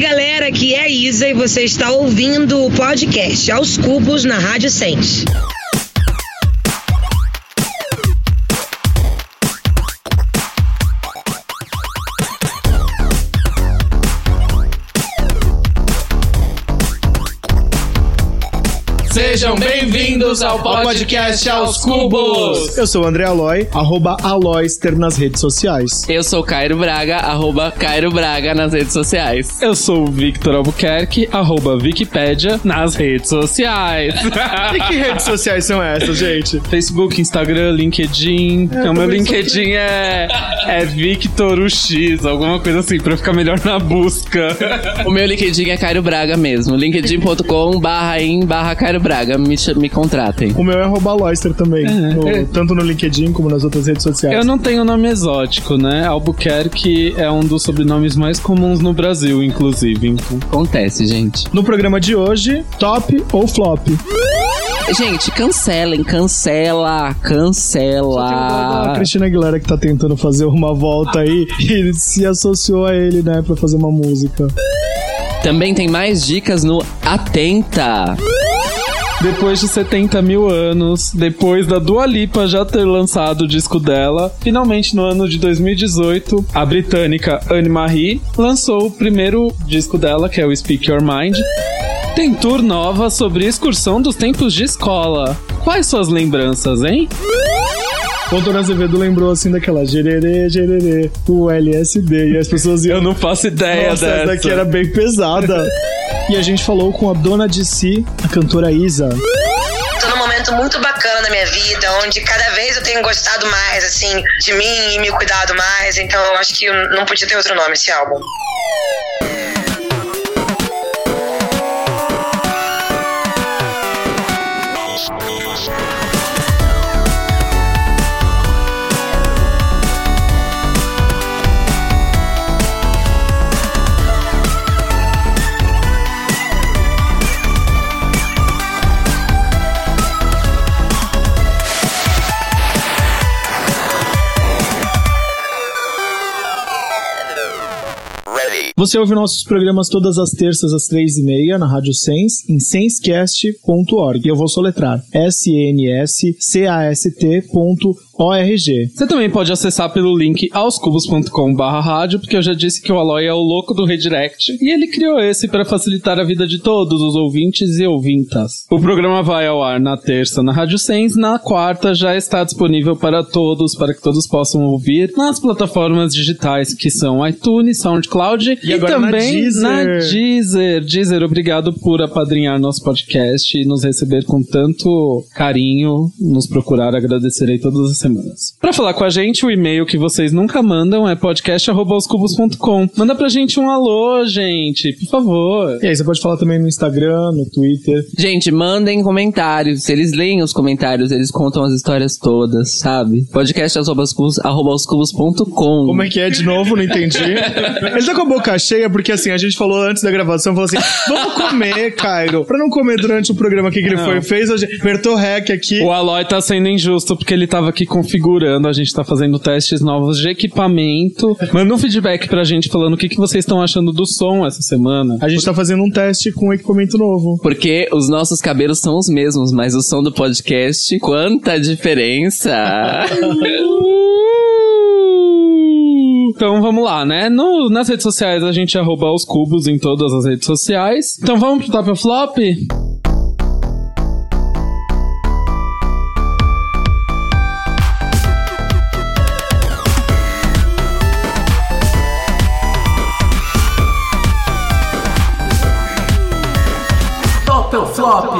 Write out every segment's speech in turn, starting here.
galera, aqui é a Isa e você está ouvindo o podcast Aos Cubos na Rádio Sente. Sejam bem-vindos ao podcast Aos Cubos. Eu sou o André Aloy, arroba Aloyster nas redes sociais. Eu sou Cairo Braga, arroba Cairo Braga nas redes sociais. Eu sou o Victor Albuquerque, arroba Wikipédia nas redes sociais. e que redes sociais são essas, gente? Facebook, Instagram, LinkedIn. É, o meu LinkedIn é, é Victor UX, alguma coisa assim, pra ficar melhor na busca. o meu LinkedIn é Cairo Braga mesmo. linkedin.com barra em barra Cairo Braga, me, me contratem. O meu é arroba Loister também, é, no, é. tanto no LinkedIn como nas outras redes sociais. Eu não tenho nome exótico, né? Albuquerque é um dos sobrenomes mais comuns no Brasil, inclusive. Então. Acontece, gente. No programa de hoje, top ou flop? Gente, cancelem, cancela, cancela. A Cristina Aguilera que tá tentando fazer uma volta aí e se associou a ele, né, pra fazer uma música. Também tem mais dicas no Atenta. Depois de 70 mil anos, depois da Dua Lipa já ter lançado o disco dela, finalmente no ano de 2018, a britânica Anne-Marie lançou o primeiro disco dela, que é o Speak Your Mind. Tem tour nova sobre excursão dos tempos de escola. Quais suas lembranças, hein? O Antônio Azevedo lembrou assim daquela gererê, gererê, o LSD. E as pessoas iam. Eu não faço ideia Nossa, dessa. essa daqui era bem pesada. e a gente falou com a dona de si, a cantora Isa tô num momento muito bacana na minha vida, onde cada vez eu tenho gostado mais, assim, de mim e me cuidado mais. Então eu acho que não podia ter outro nome esse álbum. Você ouve nossos programas todas as terças às três e meia na Rádio Sense, em sensecast.org. Eu vou soletrar S-N-S-C-A-S-T.org ORG. Você também pode acessar pelo link aoscubos.com.br rádio, porque eu já disse que o Aloy é o louco do redirect, e ele criou esse para facilitar a vida de todos os ouvintes e ouvintas. O programa vai ao ar na terça na Rádio Sens, na quarta já está disponível para todos, para que todos possam ouvir nas plataformas digitais que são iTunes, SoundCloud e, e também na Deezer. na Deezer. Deezer, obrigado por apadrinhar nosso podcast e nos receber com tanto carinho, nos procurar, agradecerei todas as semanas semanas. Para falar com a gente, o e-mail que vocês nunca mandam é podcast@oscubos.com. Manda pra gente um alô, gente, por favor. E aí, você pode falar também no Instagram, no Twitter. Gente, mandem comentários. Eles leem os comentários, eles contam as histórias todas, sabe? podcast@oscubos.com. Como é que é de novo? Não entendi. Ele tá com a boca cheia porque assim, a gente falou antes da gravação, falou assim: "Vamos comer, Cairo". Pra não comer durante o programa aqui que ele não. foi fez, a gente apertou rec aqui. O Aloy tá sendo injusto porque ele tava aqui com configurando, a gente tá fazendo testes novos de equipamento. Manda um feedback pra gente falando o que, que vocês estão achando do som essa semana. A gente tá fazendo um teste com equipamento novo. Porque os nossos cabelos são os mesmos, mas o som do podcast, quanta diferença! Então vamos lá, né? No, nas redes sociais a gente arroba os cubos em todas as redes sociais. Então vamos pro top ou flop?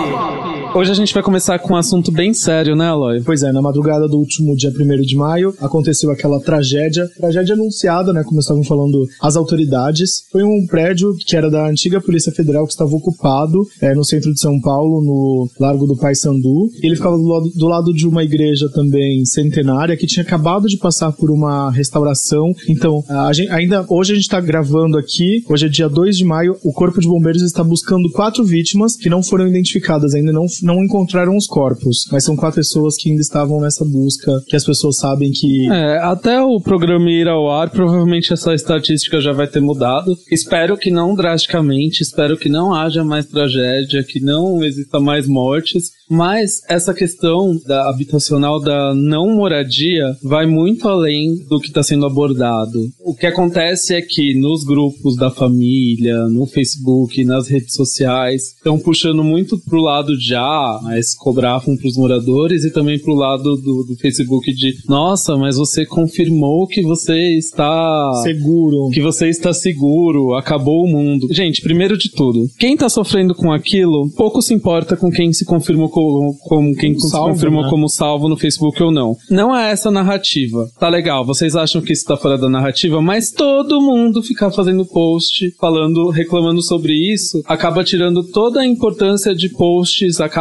Hoje a gente vai começar com um assunto bem sério, né, Aloy? Pois é, na madrugada do último dia 1 de maio aconteceu aquela tragédia, tragédia anunciada, né, como estavam falando as autoridades. Foi um prédio que era da antiga Polícia Federal que estava ocupado é, no centro de São Paulo, no Largo do Paissandu. Ele ficava do lado, do lado de uma igreja também centenária que tinha acabado de passar por uma restauração. Então, gente, ainda hoje a gente está gravando aqui, hoje é dia 2 de maio, o Corpo de Bombeiros está buscando quatro vítimas que não foram identificadas, ainda não não encontraram os corpos, mas são quatro pessoas que ainda estavam nessa busca, que as pessoas sabem que. É, até o programa ir ao ar, provavelmente essa estatística já vai ter mudado. Espero que não drasticamente, espero que não haja mais tragédia, que não exista mais mortes. Mas essa questão da habitacional da não moradia vai muito além do que está sendo abordado. O que acontece é que nos grupos da família, no Facebook, nas redes sociais, estão puxando muito pro lado de ah, mas cobravam pros moradores e também pro lado do, do Facebook de nossa, mas você confirmou que você está Seguro. que você está seguro, acabou o mundo. Gente, primeiro de tudo, quem tá sofrendo com aquilo, pouco se importa com quem se confirmou como, como quem se Salvo, confirmou né? como salvo no Facebook ou não. Não é essa a narrativa. Tá legal, vocês acham que isso tá fora da narrativa, mas todo mundo ficar fazendo post, falando, reclamando sobre isso, acaba tirando toda a importância de posts, acaba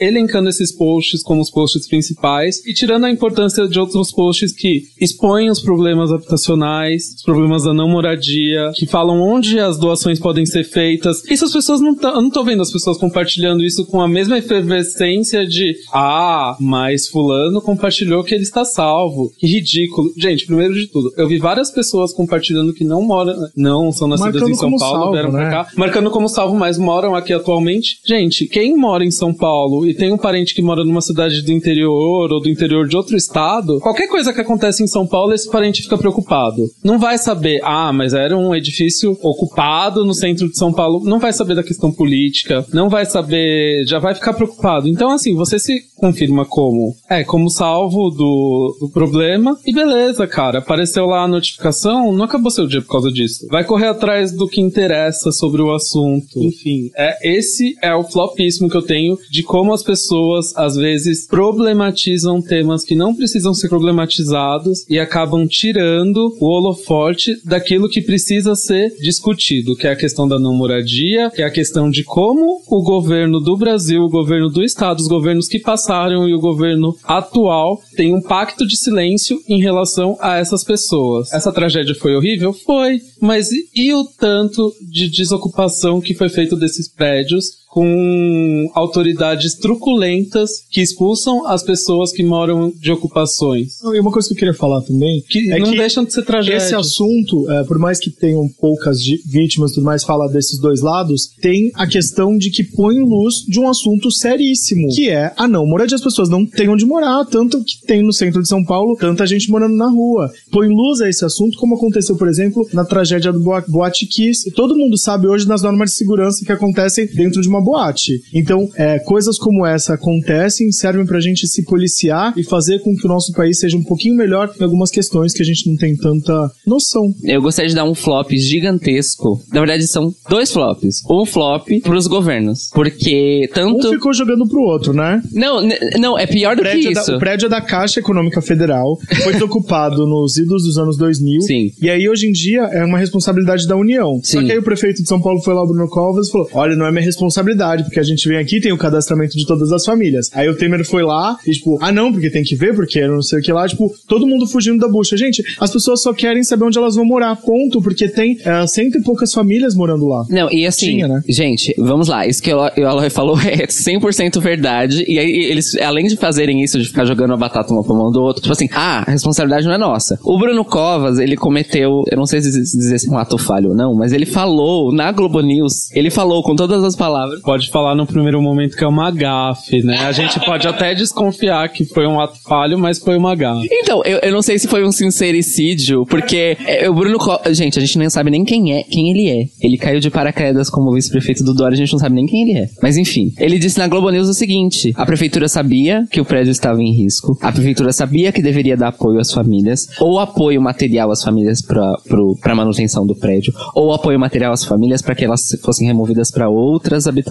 elencando esses posts como os posts principais e tirando a importância de outros posts que expõem os problemas habitacionais, os problemas da não moradia, que falam onde as doações podem ser feitas. Isso as pessoas não estão. Eu não tô vendo as pessoas compartilhando isso com a mesma efervescência de ah, mas fulano compartilhou que ele está salvo. Que ridículo. Gente, primeiro de tudo, eu vi várias pessoas compartilhando que não moram, não são nascidas Marcando em São Paulo, salvo, vieram pra né? cá, marcando como salvo, mas moram aqui atualmente. Gente, quem mora em São Paulo e tem um parente que mora numa cidade do interior ou do interior de outro estado, qualquer coisa que acontece em São Paulo, esse parente fica preocupado. Não vai saber, ah, mas era um edifício ocupado no centro de São Paulo. Não vai saber da questão política, não vai saber, já vai ficar preocupado. Então, assim, você se confirma como, é, como salvo do, do problema e beleza, cara. Apareceu lá a notificação, não acabou seu dia por causa disso. Vai correr atrás do que interessa sobre o assunto. Enfim, é esse é o flopismo que eu tenho de como as pessoas às vezes problematizam temas que não precisam ser problematizados e acabam tirando o holofote daquilo que precisa ser discutido, que é a questão da não moradia, que é a questão de como o governo do Brasil, o governo do estado, os governos que passaram e o governo atual tem um pacto de silêncio em relação a essas pessoas. Essa tragédia foi horrível? Foi. Mas e, e o tanto de desocupação que foi feito desses prédios com autoridades truculentas que expulsam as pessoas que moram de ocupações? E uma coisa que eu queria falar também Que é não que deixam de ser tragédias. esse assunto, é, por mais que tenham poucas vítimas tudo mais, fala desses dois lados, tem a questão de que põe luz de um assunto seríssimo, que é a não moradia. As pessoas não têm onde morar, tanto que tem no centro de São Paulo tanta gente morando na rua. Põe luz a esse assunto, como aconteceu, por exemplo, na tragédia do Boa- Boate Kiss. Todo mundo sabe hoje das normas de segurança que acontecem dentro de uma boate. Então, é, coisas como essa acontecem, servem pra gente se policiar e fazer com que o nosso país seja um pouquinho melhor em algumas questões que a gente não tem tanta noção. Eu gostaria de dar um flop gigantesco. Na verdade, são dois flops. Um flop pros governos. Porque Um tanto. ficou jogando pro outro, né? Não, não, é pior do que é da, isso. o prédio é da Caixa Econômica Federal, foi desocupado nos idos dos anos 2000. Sim. E aí, hoje em dia, é uma responsabilidade da União. Só Sim. que aí o prefeito de São Paulo foi lá, o Bruno Covas, e falou: Olha, não é minha responsabilidade, porque a gente vem aqui e tem o cadastramento de todas as famílias. Aí o Temer foi lá e, tipo, ah, não, porque tem que ver, porque não sei o que lá, tipo, todo mundo fugindo da bucha. Gente, as pessoas só querem saber onde elas vão morar, ponto, porque tem é, cento e poucas famílias morando lá. Não, e assim, Tinha, né? gente, vamos lá. Isso que o Aloy falou é 100% verdade. E aí, eles, além de fazerem isso, de ficar jogando a batata uma pra mão do outro, tipo assim, ah, a responsabilidade não é nossa. O Bruno Covas, ele cometeu, eu não sei se dizer se é um ato falho ou não, mas ele falou na Globo News, ele falou com todas as palavras. Pode falar no primeiro momento que é uma gafe, né? A gente pode até desconfiar que foi um ato falho, mas foi uma gafe. Então, eu, eu não sei se foi um sincericídio, porque é, o Bruno. Gente, a gente nem sabe nem quem é, quem ele é. Ele caiu de paraquedas como vice-prefeito do Dória, a gente não sabe nem quem ele é. Mas enfim, ele disse na Globo News o seguinte: a prefeitura sabia que o prédio estava em risco, a prefeitura sabia que deveria dar apoio às famílias, ou apoio material às famílias para manutenção do prédio, ou apoio material às famílias para que elas fossem removidas para outras habitações,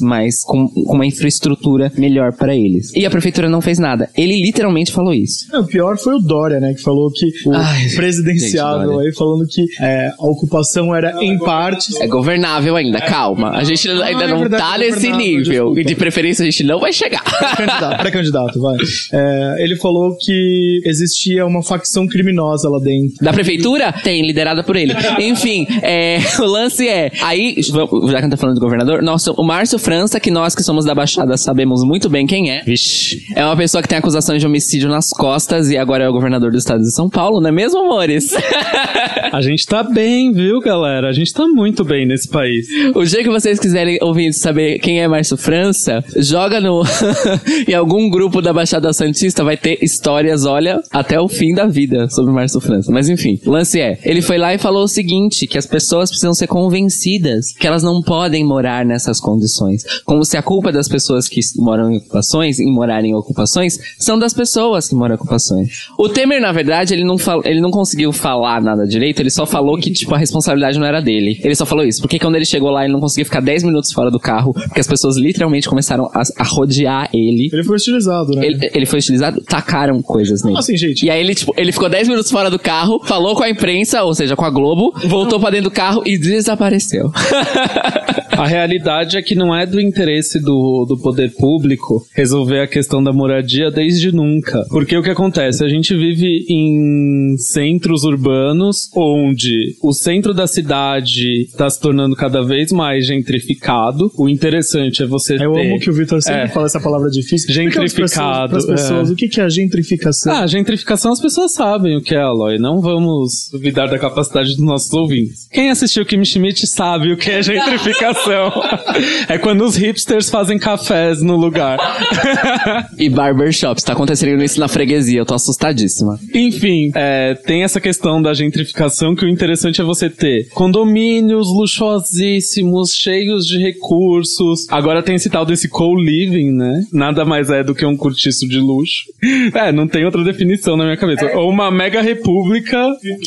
mas com, com uma infraestrutura melhor para eles. E a prefeitura não fez nada. Ele literalmente falou isso. É, o pior foi o Dória, né? Que falou que o Ai, presidenciável gente, aí falando que é, a ocupação era em partes. É governável ainda, calma. A gente ainda é não verdade, tá é nesse nível. desculpa. E de preferência a gente não vai chegar. Pré-candidato, pré-candidato, vai. É, ele falou que existia uma facção criminosa lá dentro. Da prefeitura? Tem, liderada por ele. Enfim, é, o lance é. Aí, já que a gente tá falando do governador, nós, O Márcio França, que nós que somos da Baixada sabemos muito bem quem é. Vixe. É uma pessoa que tem acusações de homicídio nas costas e agora é o governador do estado de São Paulo, não é mesmo, amores? A gente tá bem, viu, galera? A gente tá muito bem nesse país. o dia que vocês quiserem ouvir saber quem é Márcio França, joga no em algum grupo da Baixada Santista, vai ter histórias, olha, até o fim da vida sobre Márcio França. Mas enfim, o lance é, ele foi lá e falou o seguinte, que as pessoas precisam ser convencidas que elas não podem morar nessas condições. Como se a culpa das pessoas que moram em ocupações, em morarem em ocupações, são das pessoas que moram em ocupações. O Temer, na verdade, ele não, fal- ele não conseguiu falar nada direito, ele só falou que, tipo, a responsabilidade não era dele. Ele só falou isso, porque quando ele chegou lá, ele não conseguia ficar 10 minutos fora do carro, porque as pessoas literalmente começaram a, a rodear ele. Ele foi hostilizado, né? Ele, ele foi utilizado, tacaram coisas nele. Assim, gente. E aí ele, tipo, ele ficou 10 minutos fora do carro, falou com a imprensa, ou seja, com a Globo, voltou pra dentro do carro e desapareceu. A realidade é que não é do interesse do, do poder público resolver a questão da moradia desde nunca. Porque o que acontece? A gente vive em centros urbanos onde o centro da cidade está se tornando cada vez mais gentrificado. O interessante é você Eu ter... amo que o Vitor sempre É. fala essa palavra difícil. Gentrificado, Para as pessoas, é. o que que é a gentrificação? Ah, gentrificação as pessoas sabem o que é, Aloy. Não vamos duvidar da capacidade dos nossos ouvintes. Quem assistiu Kim Schmidt sabe o que é gentrificação. é quando os hipsters fazem cafés no lugar. e barbershops, tá acontecendo isso na freguesia, eu tô assustadíssima. Enfim, é, tem essa questão da gentrificação que o interessante é você ter condomínios luxuosíssimos, cheios de recursos. Agora tem esse tal desse co-living, né? Nada mais é do que um cortiço de luxo. É, não tem outra definição na minha cabeça. Ou uma mega república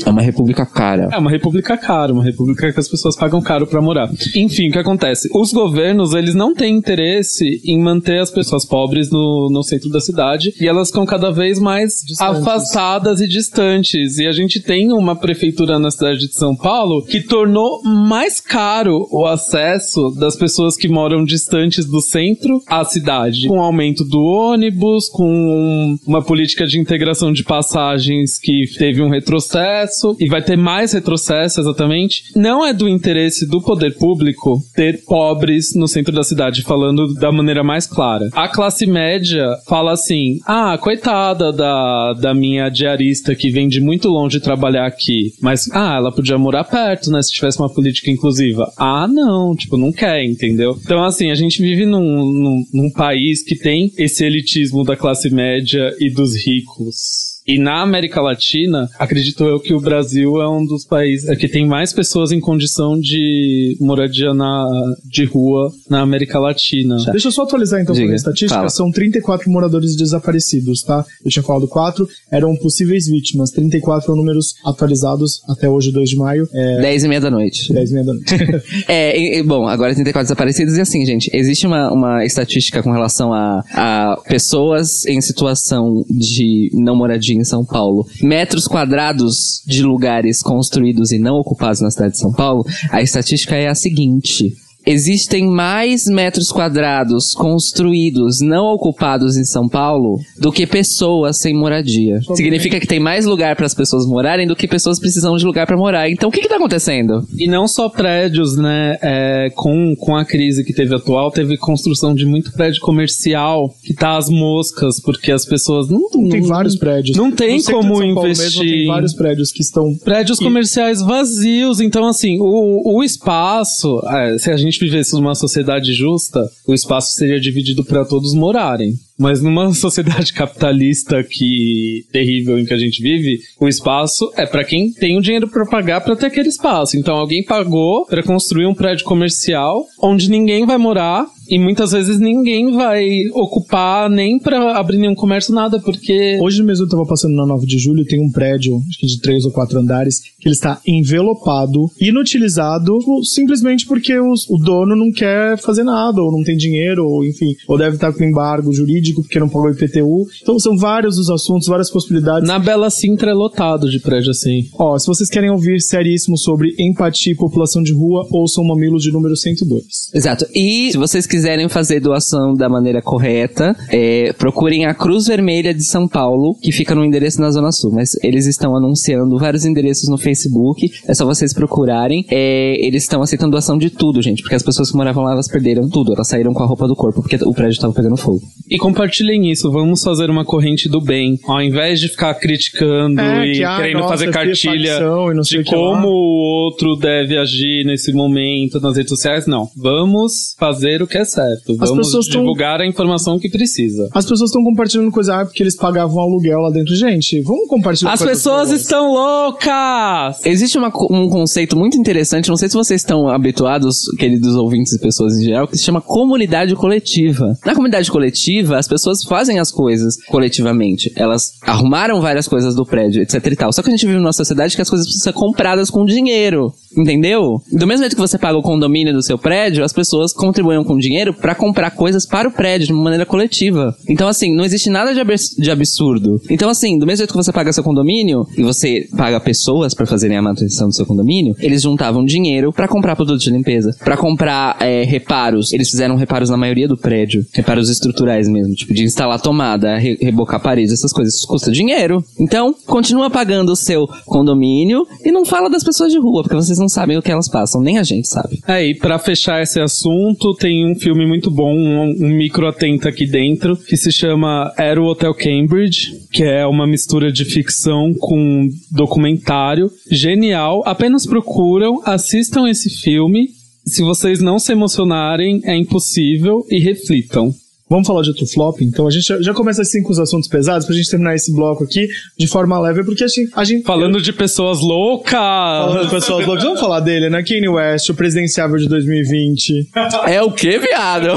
É uma república cara. É uma república cara, uma república que as pessoas pagam caro pra morar. Enfim, o que acontece? Os governos, eles não têm interesse em manter as pessoas pobres no, no centro da cidade e elas ficam cada vez mais Distantes. afastadas e distantes. E a gente tem uma prefeitura na cidade de São Paulo que tornou mais caro o acesso das pessoas que moram distantes do centro à cidade. Com o aumento do ônibus, com uma política de integração de passagens que teve um retrocesso e vai ter mais retrocesso exatamente. Não é do interesse do poder público ter pobres no centro da cidade, falando da maneira mais clara. A classe média fala assim: ah, coitada da, da minha diarista que vem de muito longe trabalhar aqui, mas ah, ela podia morar perto, né, se tivesse uma política inclusiva. Ah, não, tipo, não quer, entendeu? Então, assim, a gente vive num, num, num país que tem esse elitismo da classe média e dos ricos. E na América Latina, acredito eu que o Brasil é um dos países é que tem mais pessoas em condição de moradia na, de rua na América Latina. Deixa eu só atualizar então Diga, a estatística. fala. São 34 moradores desaparecidos, tá? Eu tinha falado 4, eram possíveis vítimas. 34 são números atualizados até hoje, 2 de maio. É 10 e meia da noite. 10 e meia da noite. É, e- e, bom, agora 34 desaparecidos e assim, gente, existe uma, uma estatística com relação a, a pessoas em situação de não moradia em São Paulo. Metros quadrados de lugares construídos e não ocupados na cidade de São Paulo, a estatística é a seguinte. Existem mais metros quadrados construídos não ocupados em São Paulo do que pessoas sem moradia. Significa que tem mais lugar para as pessoas morarem do que pessoas precisam de lugar para morar. Então o que que tá acontecendo? E não só prédios, né? é, com, com a crise que teve atual, teve construção de muito prédio comercial que tá às moscas, porque as pessoas não. Tem não- vários prédios. Não tem No centro de como São Paulo investir. Mesmo, tem vários prédios que estão Prédios E- comerciais vazios, então assim, o, o espaço, é, se a gente vivesse numa sociedade justa, o espaço seria dividido para todos morarem. Mas numa sociedade capitalista que terrível em que a gente vive, o espaço é para quem tem o dinheiro para pagar para ter aquele espaço. Então alguém pagou para construir um prédio comercial onde ninguém vai morar e muitas vezes ninguém vai ocupar nem para abrir nenhum comércio nada, porque Hoje mesmo eu tava passando na 9 de julho, tem um prédio, acho que de três ou quatro andares, que ele está envelopado, inutilizado, simplesmente porque os- o dono não quer fazer nada, ou não tem dinheiro, ou enfim, ou deve estar com embargo jurídico porque não pagou IPTU. Então são vários os assuntos, várias possibilidades. na Bela Sintra é lotado de prédio assim. Ó, se vocês querem ouvir seríssimo sobre empatia e população de rua, ouçam o Mamilos de número 102. Exato. E se vocês quiserem quiserem fazer doação da maneira correta, é, procurem a Cruz Vermelha de São Paulo, que fica no endereço na Zona Sul. Mas eles estão anunciando vários endereços no Facebook, é só vocês procurarem. É, eles estão aceitando doação de tudo, gente, porque as pessoas que moravam lá, elas perderam tudo. Elas saíram com a roupa do corpo, porque o prédio estava pegando fogo. E compartilhem isso, vamos fazer uma corrente do bem. Ao invés de ficar criticando É, e que, ah, querendo nossa, fazer cartilha e sei de como o outro deve agir nesse momento nas redes sociais, não. Vamos fazer o que é certo. As Vamos pessoas tão- divulgar a informação que precisa. As pessoas estão compartilhando coisa ah, porque eles pagavam aluguel lá dentro. Gente, vamos compartilhar As pessoas estão loucas! Existe uma um conceito muito interessante, não sei se vocês estão habituados, queridos ouvintes e pessoas em geral, que se chama comunidade coletiva. Na comunidade coletiva, as pessoas fazem as coisas coletivamente. Elas arrumaram várias coisas do prédio, etc e tal. Só que a gente vive numa sociedade que as coisas precisam ser compradas com dinheiro. Entendeu? Do mesmo jeito que você paga o condomínio do seu prédio, as pessoas contribuem com dinheiro pra comprar coisas para o prédio de uma maneira coletiva. Então, assim, não existe nada de de absurdo. Então, assim, do mesmo jeito que você paga seu condomínio e você paga pessoas pra fazerem a manutenção do seu condomínio, eles juntavam dinheiro pra comprar produtos de limpeza, Pra comprar é, reparos. Eles fizeram reparos na maioria do prédio, reparos estruturais mesmo, tipo de instalar tomada, re- rebocar paredes, essas coisas. Isso custa dinheiro. Então, continua pagando o seu condomínio e não fala das pessoas de rua, porque vocês não sabem o que elas passam, nem a gente sabe. É, e pra fechar esse assunto, tem um filme muito bom, um, um micro atento aqui dentro, que se chama Era o Hotel Cambridge, que é uma mistura de ficção com documentário. Genial. Apenas procuram, assistam esse filme. Se vocês não se emocionarem, é impossível e reflitam. Vamos falar de outro flop? Então a gente já, já começa assim com os assuntos pesados pra gente terminar esse bloco aqui de forma leve, porque a gente. A gente Falando de pessoas loucas! Falando de pessoas loucas, vamos falar dele, né? Kanye West, o presidenciável de 2020. É o que, viado?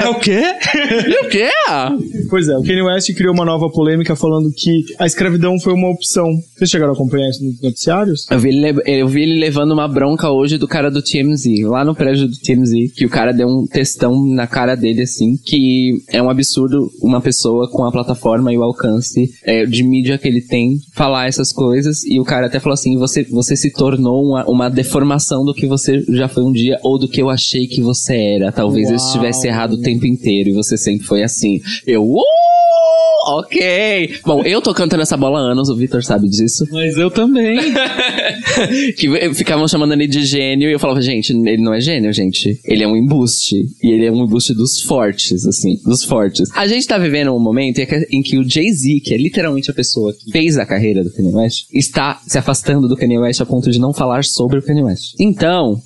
é o quê? E o quê? Pois é, o Kanye West criou uma nova polêmica falando que a escravidão foi uma opção. Vocês chegaram a acompanhar isso nos noticiários? Eu vi, ele, le- eu vi ele levando uma bronca hoje do cara do TMZ, lá no prédio do TMZ, que o cara deu um textão na cara dele, assim, que é um absurdo uma pessoa com a plataforma e o alcance é, de mídia que ele tem falar essas coisas, e o cara até falou assim, você, você se tornou uma, uma deformação do que você já foi um dia, ou do que eu achei que você era. Talvez eu Uau. estivesse errado o tempo inteiro, e você sempre foi assim. Eu, uh, ok! Bom, eu tô cantando essa bola há anos, o Vitor sabe disso Mas eu também. que ficavam chamando ele de gênio e eu falava, gente, ele não é gênio, gente. Ele é um embuste. E ele é um embuste dos fortes, assim, dos fortes. A gente tá vivendo um momento em que, o Jay-Z, que é literalmente a pessoa que fez a carreira do Kanye West, está se afastando do Kanye West a ponto de não falar sobre o Kanye West. Então,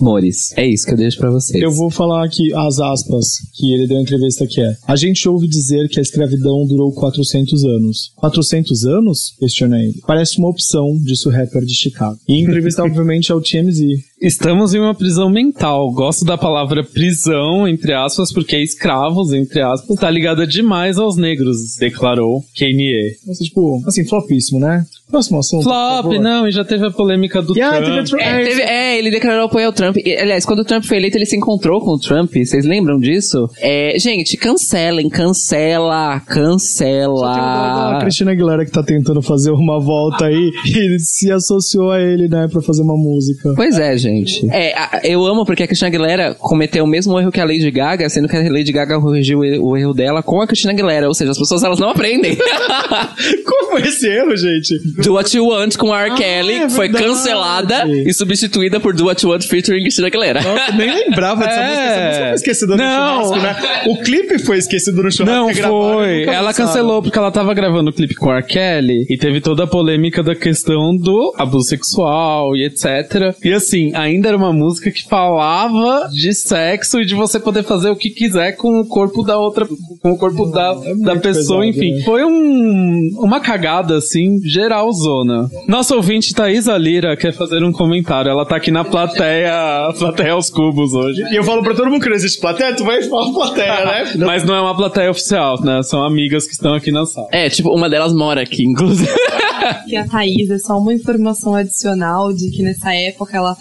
Mores, é isso que eu deixo pra vocês. Eu vou falar aqui as aspas que ele deu em entrevista que é. A gente ouve dizer que a escravidão durou 400 anos. 400 anos? Questionei ele. Parece uma opção, disse o rapper de Chicago. E em entrevista, obviamente, ao TMZ. Estamos em uma prisão mental. Gosto da palavra prisão, entre aspas, porque é escravos, entre aspas, tá ligada demais aos negros, declarou Kanye. Nossa, tipo, assim, flopíssimo, né? Próximo assunto. Flop, não, e já teve a polêmica do Yeah, Trump. teve a Trump- É, teve- é, ele declarou apoio ao Trump. E, aliás, quando o Trump foi eleito, ele se encontrou com o Trump. Vocês lembram disso? É, gente, cancelem, cancela, Só cancela. da Cristina Aguilera que tá tentando fazer uma volta aí e se associou a ele, né, pra fazer uma música. Pois é, gente. É, a- eu amo porque a Cristina Aguilera cometeu o mesmo erro que a Lady Gaga, sendo que a Lady Gaga corrigiu o erro dela com a Cristina Aguilera. Ou seja, as pessoas elas não aprendem. Como foi esse erro, gente? Do What You Want com R. Kelly é foi cancelada e substituída por Do What You Want featuring Cristina Aguilera. Nossa, nem lembrava dessa É. música. Essa música foi esquecida no Não. churrasco, né? O clipe foi esquecido no churrasco. Não foi. Ela cancelou porque ela tava gravando o clipe com o R. Kelly e teve toda a polêmica da questão do abuso sexual e etc. E assim, ainda era uma música que falava de sexo e de você poder fazer o que quiser com o corpo da outra, com o corpo da, é muito da pessoa, pesado, enfim. né? Foi um, uma cagada, assim, geralzona. Nossa ouvinte Thaisa Lira quer fazer um comentário. Ela tá aqui na plateia, plateia aos cubos hoje. E eu falo pra todo mundo que não existe plateia, tu vai falar plateia, né? Mas não é uma plateia oficial, né? São amigas que estão aqui na sala. É, tipo, uma delas mora aqui, inclusive. que a Thaís é só uma informação adicional de que nessa época ela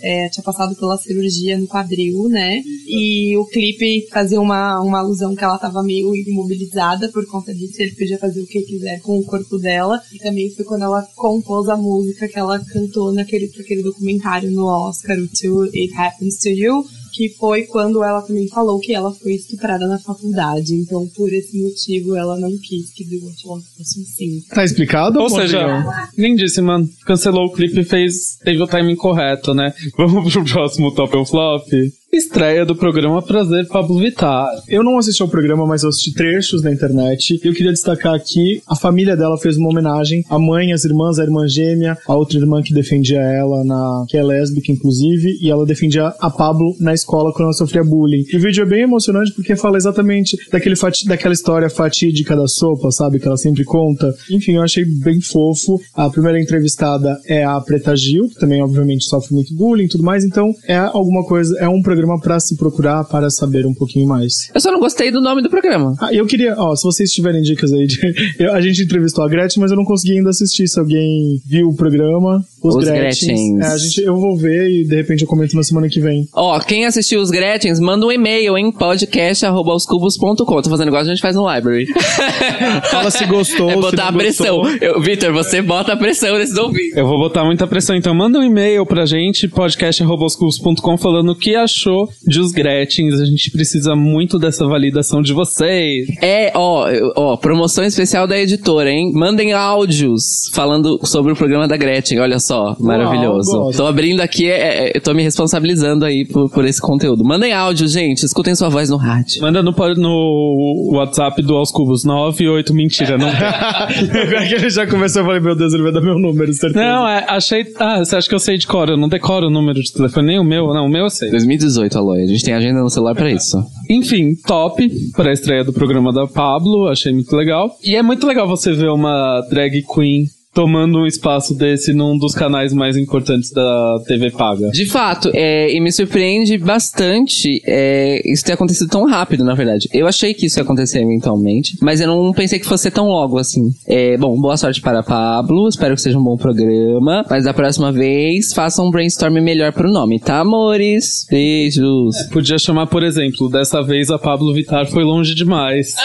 é, tinha passado pela cirurgia no quadril, né? E o clipe fazia uma, uma alusão que ela tava meio imobilizada por conta disso, ele podia fazer o que quiser com o corpo dela. E também foi quando ela compôs a música que ela cantou naquele, naquele documentário no Oscar, o To It Happens to You. Que foi quando ela também falou que ela foi estuprada na faculdade. Então, por esse motivo, ela não quis que The Watch Love fosse um sim. Tá explicado? Ou seja, lindíssima. Cancelou o clipe e fez, teve o timing correto, né? Vamos pro próximo top ou flop? Estreia do programa Prazer Pablo Vittar. Eu não assisti ao programa, mas eu assisti trechos na internet. Eu queria destacar aqui, a família dela fez uma homenagem à mãe, às irmãs, à irmã gêmea, a outra irmã que defendia ela, na que é lésbica, inclusive, e ela defendia a Pablo na escola quando ela sofria bullying. E o vídeo é bem emocionante porque fala exatamente daquele fati- daquela história fatídica da sopa, sabe? Que ela sempre conta. Enfim, eu achei bem fofo. A primeira entrevistada é a Preta Gil, que também, obviamente, sofre muito bullying e tudo mais. Então, é alguma coisa, é um programa pra se procurar, para saber um pouquinho mais. Eu só não gostei do nome do programa. Ah, eu queria, ó, se vocês tiverem dicas aí, de, eu- a gente entrevistou a Gretchen, mas eu não consegui ainda assistir. Se alguém viu o programa, os, Os Gretchens. Gretchens. É, a gente, eu vou ver e de repente eu comento na semana que vem. Ó, quem assistiu os Gretchens, manda um e-mail em podcast.com. Tô fazendo igual a gente faz no library. Fala se gostou, É se botar não a pressão. Vitor, você bota a pressão nesses ouvintes. Eu vou botar muita pressão, então manda um e-mail pra gente, podcast.com, falando o que achou de os Gretchens. A gente precisa muito dessa validação de vocês. É, ó, ó, promoção especial da editora, hein? Mandem áudios falando sobre o programa da Gretchen, olha só, maravilhoso. gosto. Tô abrindo aqui, é, é, eu tô me responsabilizando aí por, por esse conteúdo. Mandem áudio, gente, escutem sua voz no rádio. Manda no, no WhatsApp do Aos Cubos 98, mentira, não. Agora que ele já começou, eu falei, meu Deus, ele vai dar meu número, certeza. Não, é, achei. Ah, você acha que eu sei de cor? Eu não decoro o número de telefone, nem o meu. Não, o meu eu sei. 2018, Aloy, a gente tem agenda no celular pra isso. Enfim, top pra estreia do programa da Pablo, achei muito legal. E é muito legal você ver uma drag queen tomando um espaço desse num dos canais mais importantes da TV paga. De fato, é, e me surpreende bastante é, isso ter acontecido tão rápido, na verdade. Eu achei que isso ia acontecer eventualmente, mas eu não pensei que fosse tão logo assim. É, bom, boa sorte para Pablo, espero que seja um bom programa, mas da próxima vez faça um brainstorm melhor pro nome, tá, amores? Beijos. Podia chamar, por exemplo, dessa vez a Pablo Vittar foi longe demais.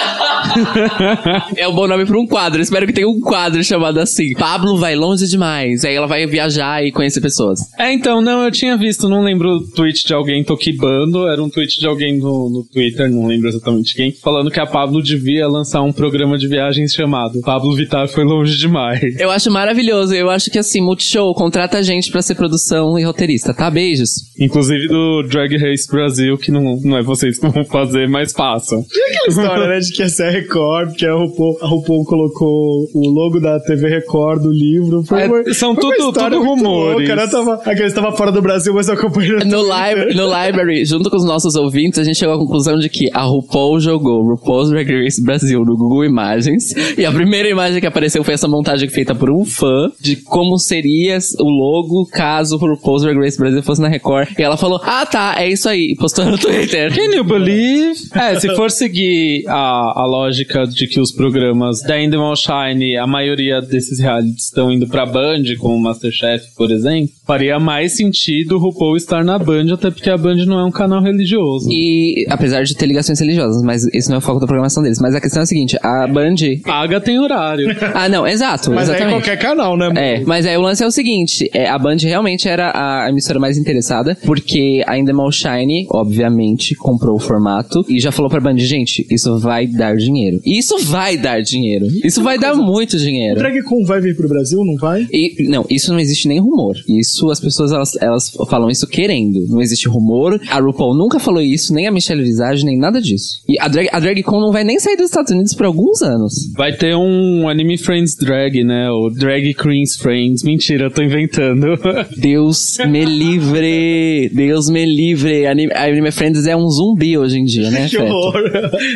É um bom nome pra um quadro, espero que tenha um quadro chamado assim. Pablo vai longe demais, aí ela vai viajar e conhecer pessoas. É, então, não, eu tinha visto, não lembro o tweet de alguém toquibando, era um tweet de alguém no, no Twitter, não lembro exatamente quem, falando que a Pablo devia lançar um programa de viagens chamado Pablo Vittar foi longe demais. Eu acho maravilhoso. Eu acho que assim, Multishow contrata a gente pra ser produção e roteirista, tá? Beijos. Inclusive do Drag Race Brasil, que não, não é vocês que vão fazer, mas passam. aquela história, né, de que essa é a Record, que a RuPaul, a RuPaul colocou o logo da TV Record do livro. Foi É, uma- são foi tudo- tudo rumores. Louca, né? tava, aquele estava fora do Brasil, mas acompanhando No, li no library, junto com os nossos ouvintes, a gente chegou à conclusão de que a RuPaul jogou RuPaul's Drag Race Brasil no Google Imagens. E a primeira imagem que apareceu foi essa montagem feita por um fã de como seria o logo caso o RuPaul's Drag Race Brasil fosse na Record. E ela falou: Ah, tá, é isso aí. E postou no Twitter. Can you believe? É, se for seguir a, a lógica de que os programas da Endemol Shine, a maioria desses realities estão indo pra Band, como o Masterchef, por exemplo, faria mais sentido o RuPaul estar na Band, até porque a Band não é um canal religioso. E apesar de ter ligações religiosas, mas esse não é o foco da programação deles. Mas a questão é a seguinte: a Band. Paga tem horário. Ah, não, exato. Mas aí exatamente. qualquer canal, né? É, mas aí o lance é o seguinte, é, a Band realmente era a emissora mais interessada, porque a Endemol Shine, obviamente, comprou o formato e já falou pra Band, gente, isso vai dar dinheiro. Isso vai dar dinheiro. Isso vai dar muito O dinheiro. DragCon vai vir pro Brasil, não vai? E, não, isso não existe nem rumor. Isso, as pessoas, elas, elas falam isso querendo. Não existe rumor. A RuPaul nunca falou isso, nem a Michelle Visage, nem nada disso. E a, drag, a DragCon não vai nem sair dos Estados Unidos por alguns anos. Vai ter um Anime Friends Drag, né? O Drag Queens Friends. Mentira, eu tô inventando. Deus me livre! Deus me livre! Anime, Anime Friends é um zumbi hoje em dia, né, Que Feto? horror.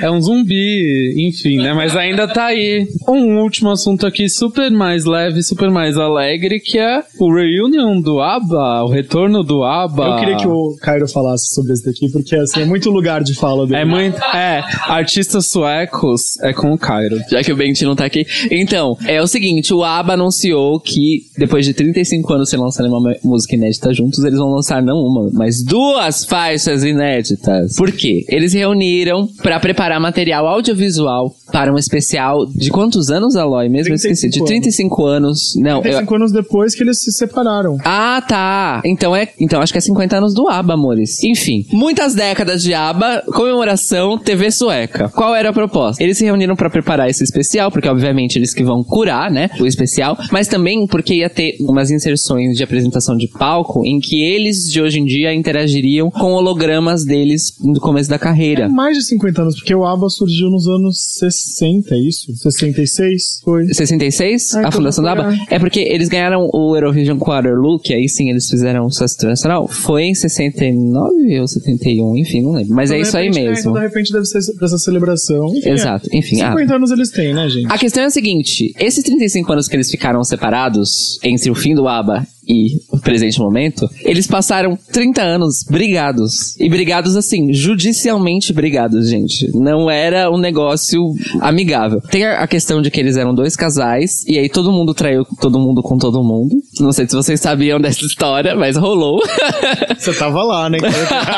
É um zumbi, enfim, né? Mas ainda tá aí. Um último assunto aqui, super mais leve, super mais alegre, que é o reunion do ABBA, o retorno do ABBA. Eu queria que o Cairo falasse sobre esse daqui, porque assim, é muito lugar de fala dele. É muito. É, artistas suecos é com o Cairo. Já que o Benti não tá aqui. Então, é o seguinte, o ABBA anunciou que depois de 35 anos sem lançar uma música inédita juntos, eles vão lançar não uma, mas duas faixas inéditas. Por quê? Eles reuniram pra preparar material audiovisual para um especial de quantos anos, Aloy? Mesmo eu esqueci. De 35 35 anos. Não, eu, 35 anos depois que eles se separaram. Ah, Ah, tá. Então é, então acho que é 50 anos do ABBA, amores. Enfim, muitas décadas de ABBA, comemoração TV sueca. Qual era a proposta? Eles se reuniram pra preparar esse especial, porque obviamente eles que vão curar, né, o especial, mas também porque ia ter umas inserções de apresentação de palco em que eles de hoje em dia interagiriam com hologramas deles no começo da carreira. Mais de 50 anos, porque o ABBA surgiu nos anos 60, é isso? 66? Foi. 66? Ah, a fundação da ABBA? é. É porque eles ganharam o Eurovision Waterloo, que aí sim eles fizeram um sucesso internacional. Foi em 69 ou 71, enfim, não lembro. Mas é De isso aí repente, né, mesmo. então, de repente deve ser pra essa celebração. Enfim, é. Exato. Enfim, ah, 50 anos eles têm, né, gente? A questão é a seguinte: esses 35 anos que eles ficaram separados entre o fim do ABBA e o presente momento, eles passaram 30 anos brigados. E brigados assim, judicialmente brigados, gente. Não era um negócio amigável. Tem a questão de que eles eram dois casais, e aí todo mundo traiu todo mundo com todo mundo. Não sei se vocês sabiam dessa história, mas rolou. Você tava lá, né?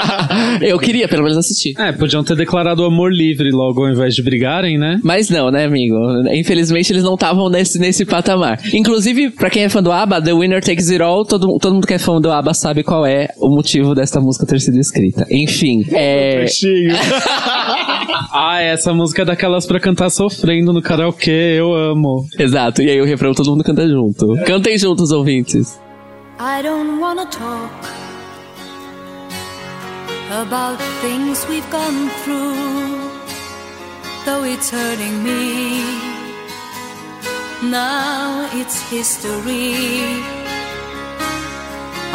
Eu queria, pelo menos, assistir. É, podiam ter declarado amor livre logo ao invés de brigarem, né? Mas não, né, amigo? Infelizmente eles não estavam nesse, nesse patamar. Inclusive, pra quem é fã do ABBA, The Winner Takes It All, todo, todo mundo que é fã do ABBA sabe qual é o motivo desta música ter sido escrita. Enfim, é... Trechinho. Ah, essa música é daquelas pra cantar sofrendo no karaokê, eu amo. Exato, e aí o refrão todo mundo canta junto. Cantem juntos, ouvintes. I don't wanna talk about things we've gone through, though it's hurting me. Now it's history.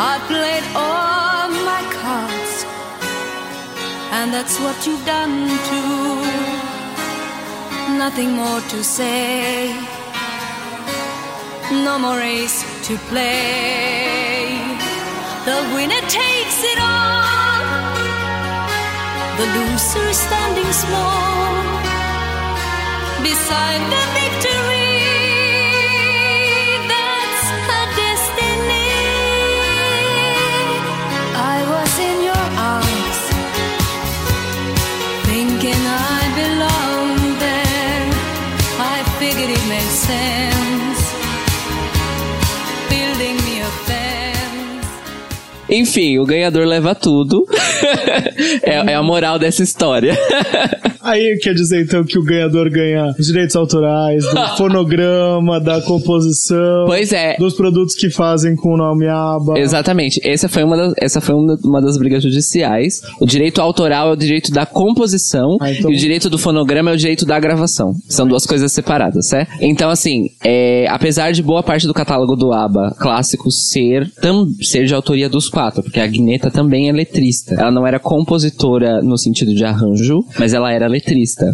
I played all my cards, and that's what you've done too. Nothing more to say no more race to play. The winner takes it all, the loser standing small beside the victory. Enfim, o ganhador leva tudo. é, é a moral dessa história. Aí quer dizer então que o ganhador ganha os direitos autorais, do fonograma, da composição, Pois é. dos produtos que fazem com o nome ABBA. Exatamente. Essa foi, uma das, essa foi uma, das brigas judiciais. O direito autoral é o direito da composição Ah, então- e o direito do fonograma é o direito da gravação. São duas coisas separadas, certo? Então, assim, é, apesar de boa parte do catálogo do ABBA clássico ser, tam, ser de autoria dos quatro, porque a Guineta também é letrista. Ela não era compositora no sentido de arranjo, mas ela era letrista.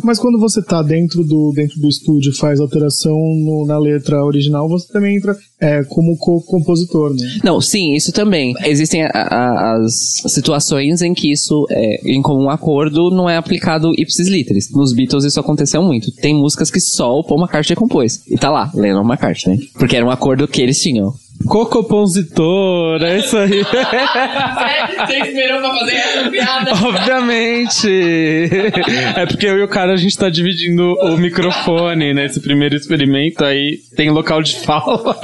Mas quando você tá dentro do, dentro do estúdio e faz alteração no- na letra original, você também entra é, como co- compositor, né? Não, sim, isso também. Existem a- a- as situações em que isso, é, em comum acordo, não é aplicado ipsis literis. Nos Beatles isso aconteceu muito. Tem músicas que só o Paul McCartney compôs. E tá lá, Lennon McCartney. Porque era um acordo que eles tinham. Cocompositor, é isso aí. Você esperou pra fazer essa piada? Obviamente. É porque eu e o cara a gente tá dividindo o microfone nesse primeiro experimento, aí tem local de fala.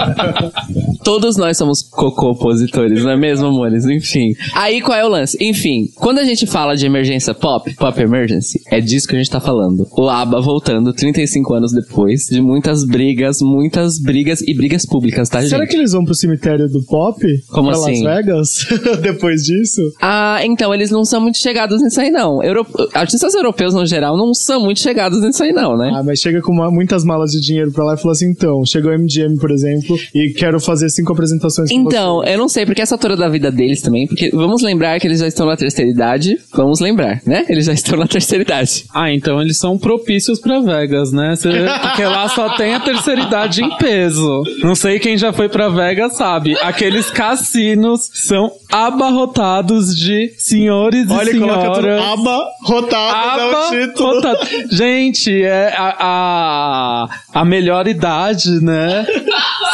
Todos nós somos cocô-opositores, não é mesmo, amores? Enfim. Aí qual é o lance? Enfim, quando a gente fala de emergência pop, pop emergency, é disso que a gente tá falando. O ABBA voltando 35 anos depois, de muitas brigas, muitas brigas e brigas públicas, tá, Será gente? que eles vão pro cemitério do pop? Como pra assim? Las Vegas? Depois disso? Ah, então, eles não são muito chegados nisso aí, não. Euro... Artistas europeus, no geral, não são muito chegados nisso aí, não, né? Ah, mas chega com uma- muitas malas de dinheiro pra lá e fala assim: então, chegou o MGM, por exemplo, e quero fazer cinco apresentações com Então, você. eu não sei, porque essa altura da vida deles também, porque vamos lembrar que eles já estão na terceira idade, vamos lembrar, né? Eles já estão na terceira idade. Ah, então eles são propícios pra Vegas, né? Porque lá só tem a terceira idade em peso. Não sei quem já foi pra Vegas sabe. Aqueles cassinos são abarrotados de senhores e Olha, coloca tudo senhoras. aba rotado, é o título. Abarrotado. Gente, é a, a, a melhor idade, né?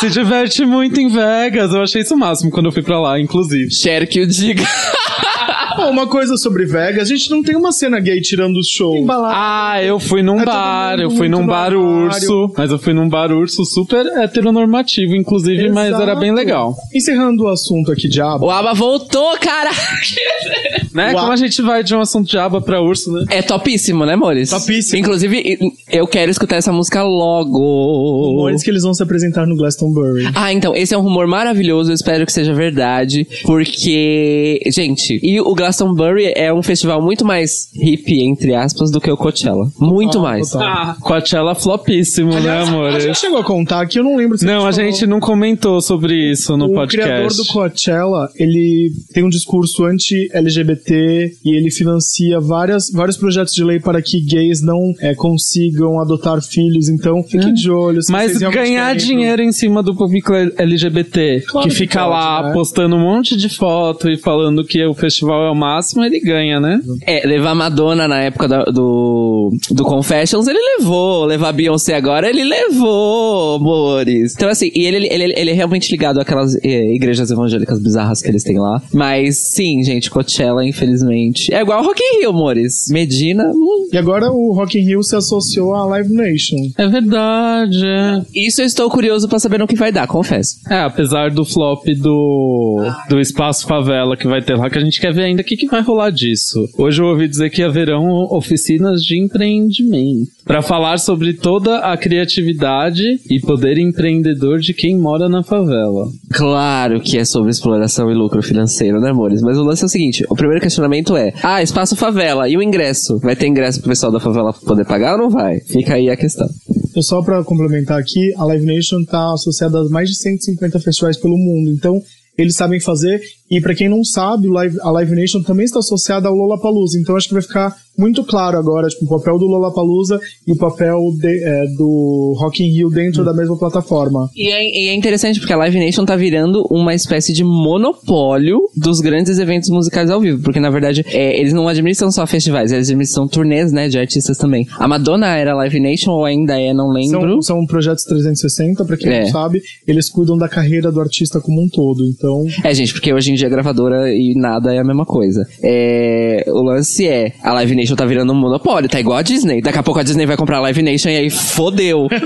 Se diverte muito em Vegas. Eu achei isso o máximo quando eu fui pra lá, inclusive. Cher que o diga. Pô, uma coisa sobre Vegas, a gente não tem uma cena gay tirando os shows. Ah, eu fui num É bar, eu fui num bar urso, mas eu fui num bar urso super heteronormativo, inclusive, mas era bem Exato. legal. Encerrando o assunto aqui de aba, O Aba voltou, cara! Né? Uau. Como a gente vai de um assunto de aba pra urso, né? É topíssimo, né, Mores? Topíssimo. Inclusive, eu quero escutar essa música logo. rumores que eles vão se apresentar no Glastonbury. Ah, então, esse é um rumor maravilhoso, eu espero que seja verdade, porque, gente, e o Glastonbury é um festival muito mais hippie, entre aspas, do que o Coachella. Muito Ah, mais. total. Ah, Coachella flopíssimo, né, amor? A gente chegou a contar que eu não lembro se Não, a gente não comentou sobre isso no o podcast. criador do Coachella, ele tem um discurso anti-LGBT e ele financia várias, vários projetos de lei para que gays não é, consigam adotar filhos. Então, fique de olho. se Mas ganhar querem dinheiro em cima do público LGBT, Claro que que fica pode, lá né? postando um monte de foto e falando que o festival é o máximo, ele ganha, né? É, levar Madonna na época da- do, do Confessions, ele levou. Levar Beyoncé agora, ele levou, amores. Então, assim, e ele, ele, ele é realmente ligado àquelas eh, igrejas evangélicas bizarras que eles têm lá. Mas, sim, gente, Coachella, infelizmente. É igual Rock in Rio, amores. Medina, hum, E agora o Rock in Rio se associou à Live Nation. É verdade. é. isso eu estou curioso pra saber no que vai dar, confesso. É, apesar do flop do, do Espaço Favela que vai ter lá, que a gente quer ver ainda o que, que vai rolar disso. Hoje eu ouvi dizer que haverão oficinas de empreendimento para falar sobre toda a criatividade e poder empreendedor de quem mora na favela. Claro que é sobre exploração e lucro financeiro, né, amores? Mas o lance é o seguinte: o primeiro questionamento é: ah, espaço favela, e o ingresso? Vai ter ingresso pro pessoal da favela poder pagar ou não vai? Fica aí a questão. E só pra complementar aqui, a Live Nation tá associada a mais de 150 festivais pelo mundo. Então, eles sabem fazer. E pra quem não sabe, Live- a Live Nation também está associada ao Lollapalooza. Então, acho que vai ficar muito claro agora, tipo, o papel do Lollapalooza e o papel de- é, do Rock in Rio dentro da mesma plataforma. E é, e é interessante porque a Live Nation tá virando uma espécie de monopólio dos grandes eventos musicais ao vivo. Porque, na verdade, é, eles não administram só festivais, eles administram turnês, né, de artistas também. A Madonna era Live Nation ou ainda é, não lembro. São, são projetos 360, pra quem É. não sabe, eles cuidam da carreira do artista como um todo. Então, É, gente, porque hoje em dia gravadora e nada é a mesma coisa. É, o lance é, a Live Nation tá virando um monopólio, tá igual a Disney. Daqui a pouco a Disney vai comprar a Live Nation e aí fodeu.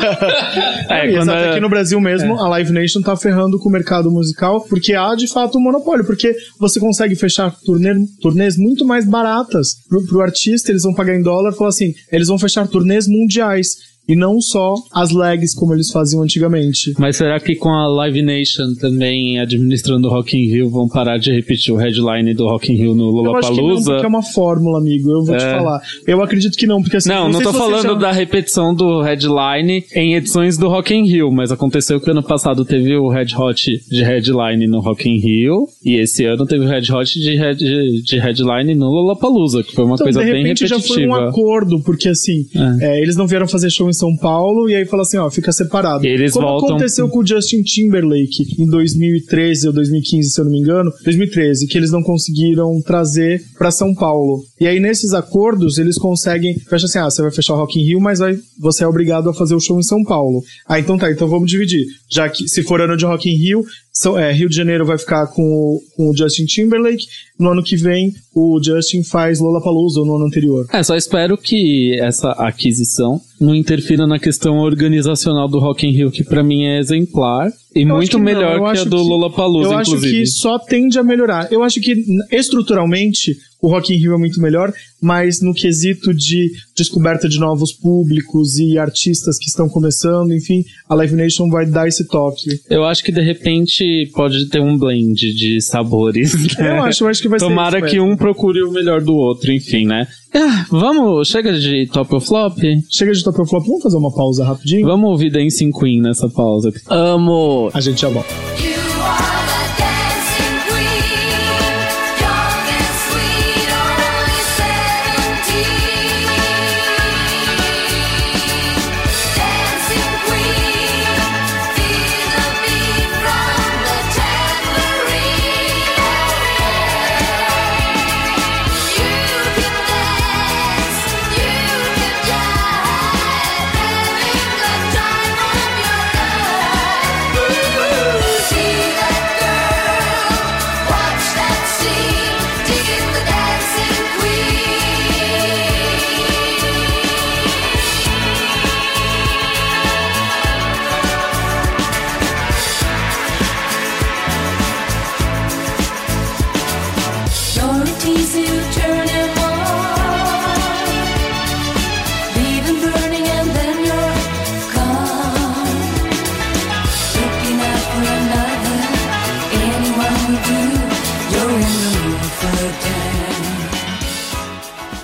É, E quando exato, é- aqui no Brasil mesmo, a Live Nation tá ferrando com o mercado musical, porque há de fato um monopólio, porque você consegue fechar turnê, turnês muito mais baratas pro, pro artista, eles vão pagar em dólar, falar assim, eles vão fechar turnês mundiais. E não só as legs como eles faziam antigamente. Mas será que com a Live Nation também administrando o Rock in Rio vão parar de repetir o headline do Rock in Rio no Eu acho que não, Lollapalooza? porque é uma fórmula, amigo. Eu vou te É. falar. Eu acredito que não, porque assim. Não, não sei tô falando já- da repetição do headline em edições do Rock in Rio, mas aconteceu que ano passado teve o Red Hot de headline no Rock in Rio e esse ano teve o Red Hot de, head, de headline no Lollapalooza, que foi uma Então, coisa de bem repente já foi um repetitiva. acordo, porque assim, é, eles não vieram fazer show em São Paulo e aí fala assim, ó, fica separado. E eles Como voltam- aconteceu com o Justin Timberlake em 2013 ou 2015, se eu não me engano, 2013, que eles não conseguiram trazer pra São Paulo. E aí nesses acordos eles conseguem, fecha assim, ah, você vai fechar o Rock in Rio, mas vai, você é obrigado a fazer o show em São Paulo. Ah, então tá, então vamos dividir. Já que se for ano de Rock in Rio, são, é, Rio de Janeiro vai ficar com o, com o Justin Timberlake, no ano que vem o Justin faz Lollapalooza ou no ano anterior. É, só espero que essa aquisição não interfira na questão organizacional do Rock in Rio, que pra mim é exemplar e Eu acho muito que melhor eu que a acho do que- Lollapalooza, Eu acho inclusive. que só tende a melhorar. Eu acho que estruturalmente o Rock in Rio é muito melhor, mas no quesito de descoberta de novos públicos e artistas que estão começando, enfim, a Live Nation vai dar esse toque. Eu acho que de repente pode ter um blend de sabores. né? Eu acho, eu acho que vai ser Tomara que um procure o melhor do outro, enfim, né? Ah, vamos, chega de top ou flop? Chega de top ou flop, vamos fazer uma pausa rapidinho? Vamos ouvir Dancing Queen nessa pausa. Amo! A gente já volta.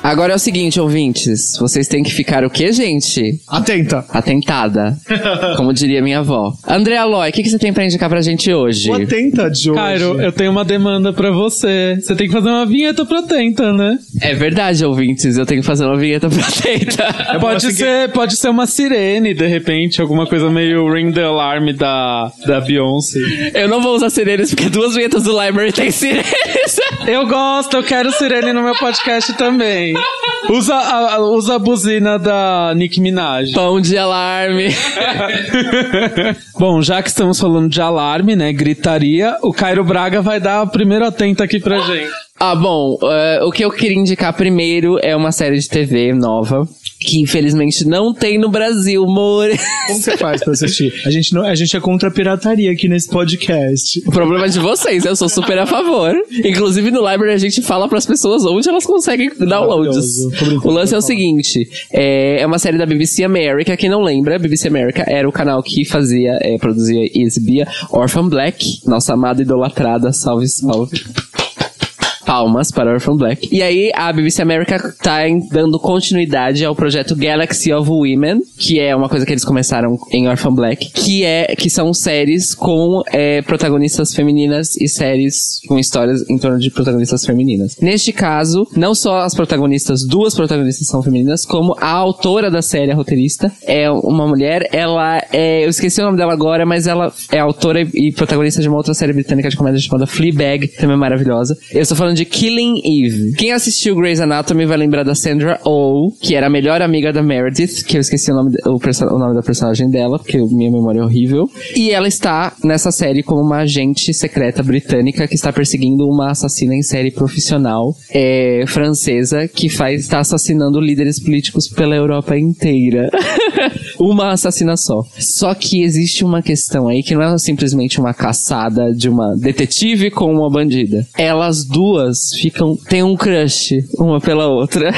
Agora é o seguinte, ouvintes. Vocês têm que ficar o quê, gente? Atenta. Atentada. Como diria minha avó. André Aloy, o que, que você tem pra indicar pra gente hoje? O Atenta de hoje. Cairo, eu tenho uma demanda pra você. Você tem que fazer uma vinheta pra Tenta, né? É verdade, ouvintes. Eu tenho que fazer uma vinheta pra Tenta. Pode assim ser, pode ser uma sirene, de repente, alguma coisa meio ring the alarm da, da Beyoncé. Eu não vou usar sirenes porque duas vinhetas do Library tem sirenes. Eu gosto, eu quero sirene no meu podcast também. Usa a, usa a buzina da Nicki Minaj. Pão de alarme. Bom, já que estamos falando de alarme, né, gritaria, o Cairo Braga vai dar o primeiro atento aqui pra gente. Ah, bom, eh, o que eu queria indicar primeiro é uma série de TV nova. Que infelizmente não tem no Brasil, amor. Como você faz pra assistir? A gente, não, a gente é contra a pirataria aqui nesse podcast. O problema é de vocês, eu sou super a favor. Inclusive no Library a gente fala pras pessoas onde elas conseguem downloads. O lance é o seguinte: é, é uma série da BBC America. Quem não lembra, BBC America era o canal que fazia, é, produzia e exibia Orphan Black, nossa amada idolatrada, salve, salve. Palmas para Orphan Black. E aí, a BBC America tá dando continuidade ao projeto Galaxy of Women, que é uma coisa que eles começaram em Orphan Black, que é que são séries com é, protagonistas femininas e séries com histórias em torno de protagonistas femininas. Neste caso, não só as protagonistas, duas protagonistas são femininas, como a autora da série, a roteirista, é uma mulher. Ela é. Eu esqueci o nome dela agora, mas ela é autora e protagonista de uma outra série britânica de comédia chamada Fleabag, também maravilhosa. Eu estou falando de Killing Eve. Quem assistiu Grey's Anatomy vai lembrar da Sandra Oh, que era a melhor amiga da Meredith, que eu esqueci o nome, de- o, o nome da personagem dela, porque minha memória é horrível. E ela está nessa série como uma agente secreta britânica que está perseguindo uma assassina em série profissional é, francesa que faz está assassinando líderes políticos pela Europa inteira. uma assassina só. Só que existe uma questão aí que não é simplesmente uma caçada de uma detetive com uma bandida. Elas duas ficam têm um crush uma pela outra.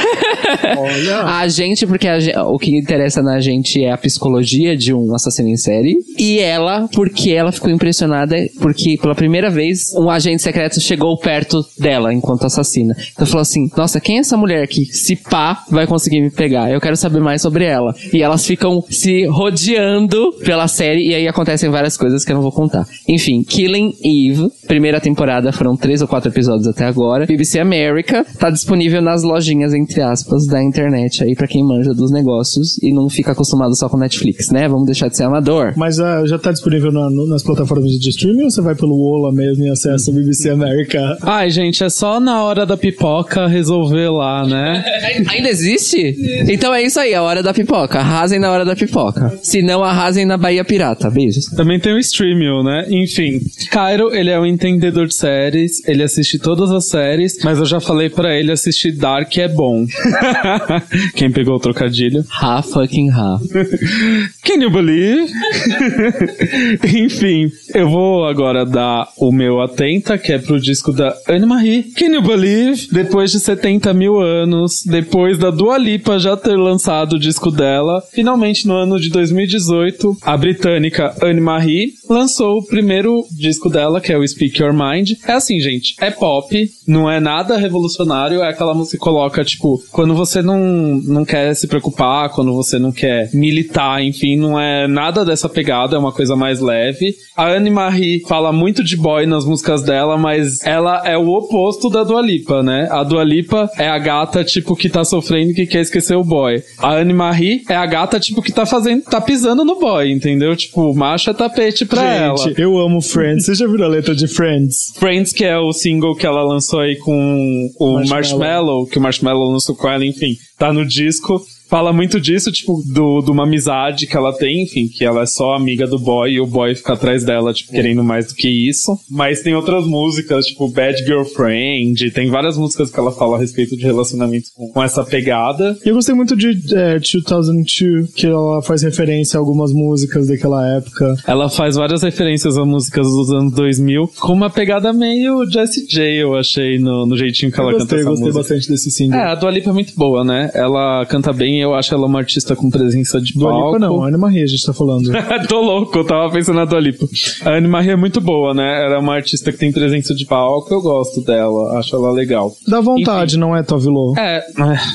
Olha. A gente, porque a gen- o que interessa na gente é a psicologia de um assassino em série. E ela, porque ela ficou impressionada, porque pela primeira vez um agente secreto chegou perto dela enquanto assassina. Então falou assim: Nossa, quem é essa mulher que, se pá, vai conseguir me pegar? Eu quero saber mais sobre ela. E elas ficam se rodeando pela série, e aí acontecem várias coisas que eu não vou contar. Enfim, Killing Eve, primeira temporada, foram três ou quatro episódios até agora. BBC America, tá disponível nas lojinhas, entre aspas, da internet aí pra quem manja dos negócios e não fica acostumado só com Netflix, né? Vamos deixar de ser amador. Mas ah, já tá disponível na- no- nas plataformas de streaming ou você vai pelo Ola mesmo e acessa o BBC América? Ai, gente, é só na hora da pipoca resolver lá, né? Ainda existe? Então é isso aí, a hora da pipoca. Arrasem na hora da pipoca. Se não, arrasem na Bahia Pirata. Beijos. Também tem o Streamio, né? Enfim, Cairo, ele é um entendedor de séries, ele assiste todas as séries, mas eu já falei pra ele assistir Dark é bom. Quem pegou o trocadilho? Ha fucking ha. Can you believe? Enfim, eu vou agora dar o meu atenta, que é pro disco da Anne Marie. Can you believe? Depois de 70 mil anos, depois da Dua Lipa já ter lançado o disco dela, finalmente no ano de 2018, a britânica Anne Marie lançou o primeiro disco dela, que é o Speak Your Mind. É assim, gente, é pop, não é nada revolucionário, é aquela música que coloca, tipo, quando você não, não quer se preocupar, quando você não quer militar, enfim, não é nada dessa pegada, é uma coisa mais leve. A Anne Marie fala muito de boy nas músicas dela, mas ela é o oposto da Dua Lipa, né? A Dua Lipa é a gata, tipo, que tá sofrendo e que quer esquecer o boy. A Anne Marie é a gata, tipo, que tá fazendo, tá pisando no boy, entendeu? Tipo, macho é tapete pra ela. Gente, eu amo Friends. Você já viu a letra de Friends? Friends, que é o single que ela lançou aí com o Marshmello. Marshmallow, que o Marshmallow lançou com ela, enfim, tá no disco. Fala muito disso, tipo, do, de uma amizade que ela tem, enfim, que ela é só amiga do boy e o boy fica atrás dela, tipo, querendo mais do que isso. Mas tem outras músicas, tipo, Bad Girlfriend, tem várias músicas que ela fala a respeito de relacionamentos com, com essa pegada. E eu gostei muito de é, 2002, que ela faz referência a algumas músicas daquela época. Ela faz várias referências a músicas dos anos 2000, com uma pegada meio Jessie J, eu achei, no, no jeitinho que ela eu canta gostei, essa gostei música. bastante desse single. É, a Dua Lipa é muito boa, né? Ela canta bem eu acho ela uma artista com presença de Dua palco. Lipa não, Ana Maria a gente tá falando. Tô louco, eu tava pensando na Dua Lipa. A Anne Marie é muito boa, né? Ela é uma artista que tem presença de palco, eu gosto dela, acho ela legal. Dá vontade, não é, Tovilô? É,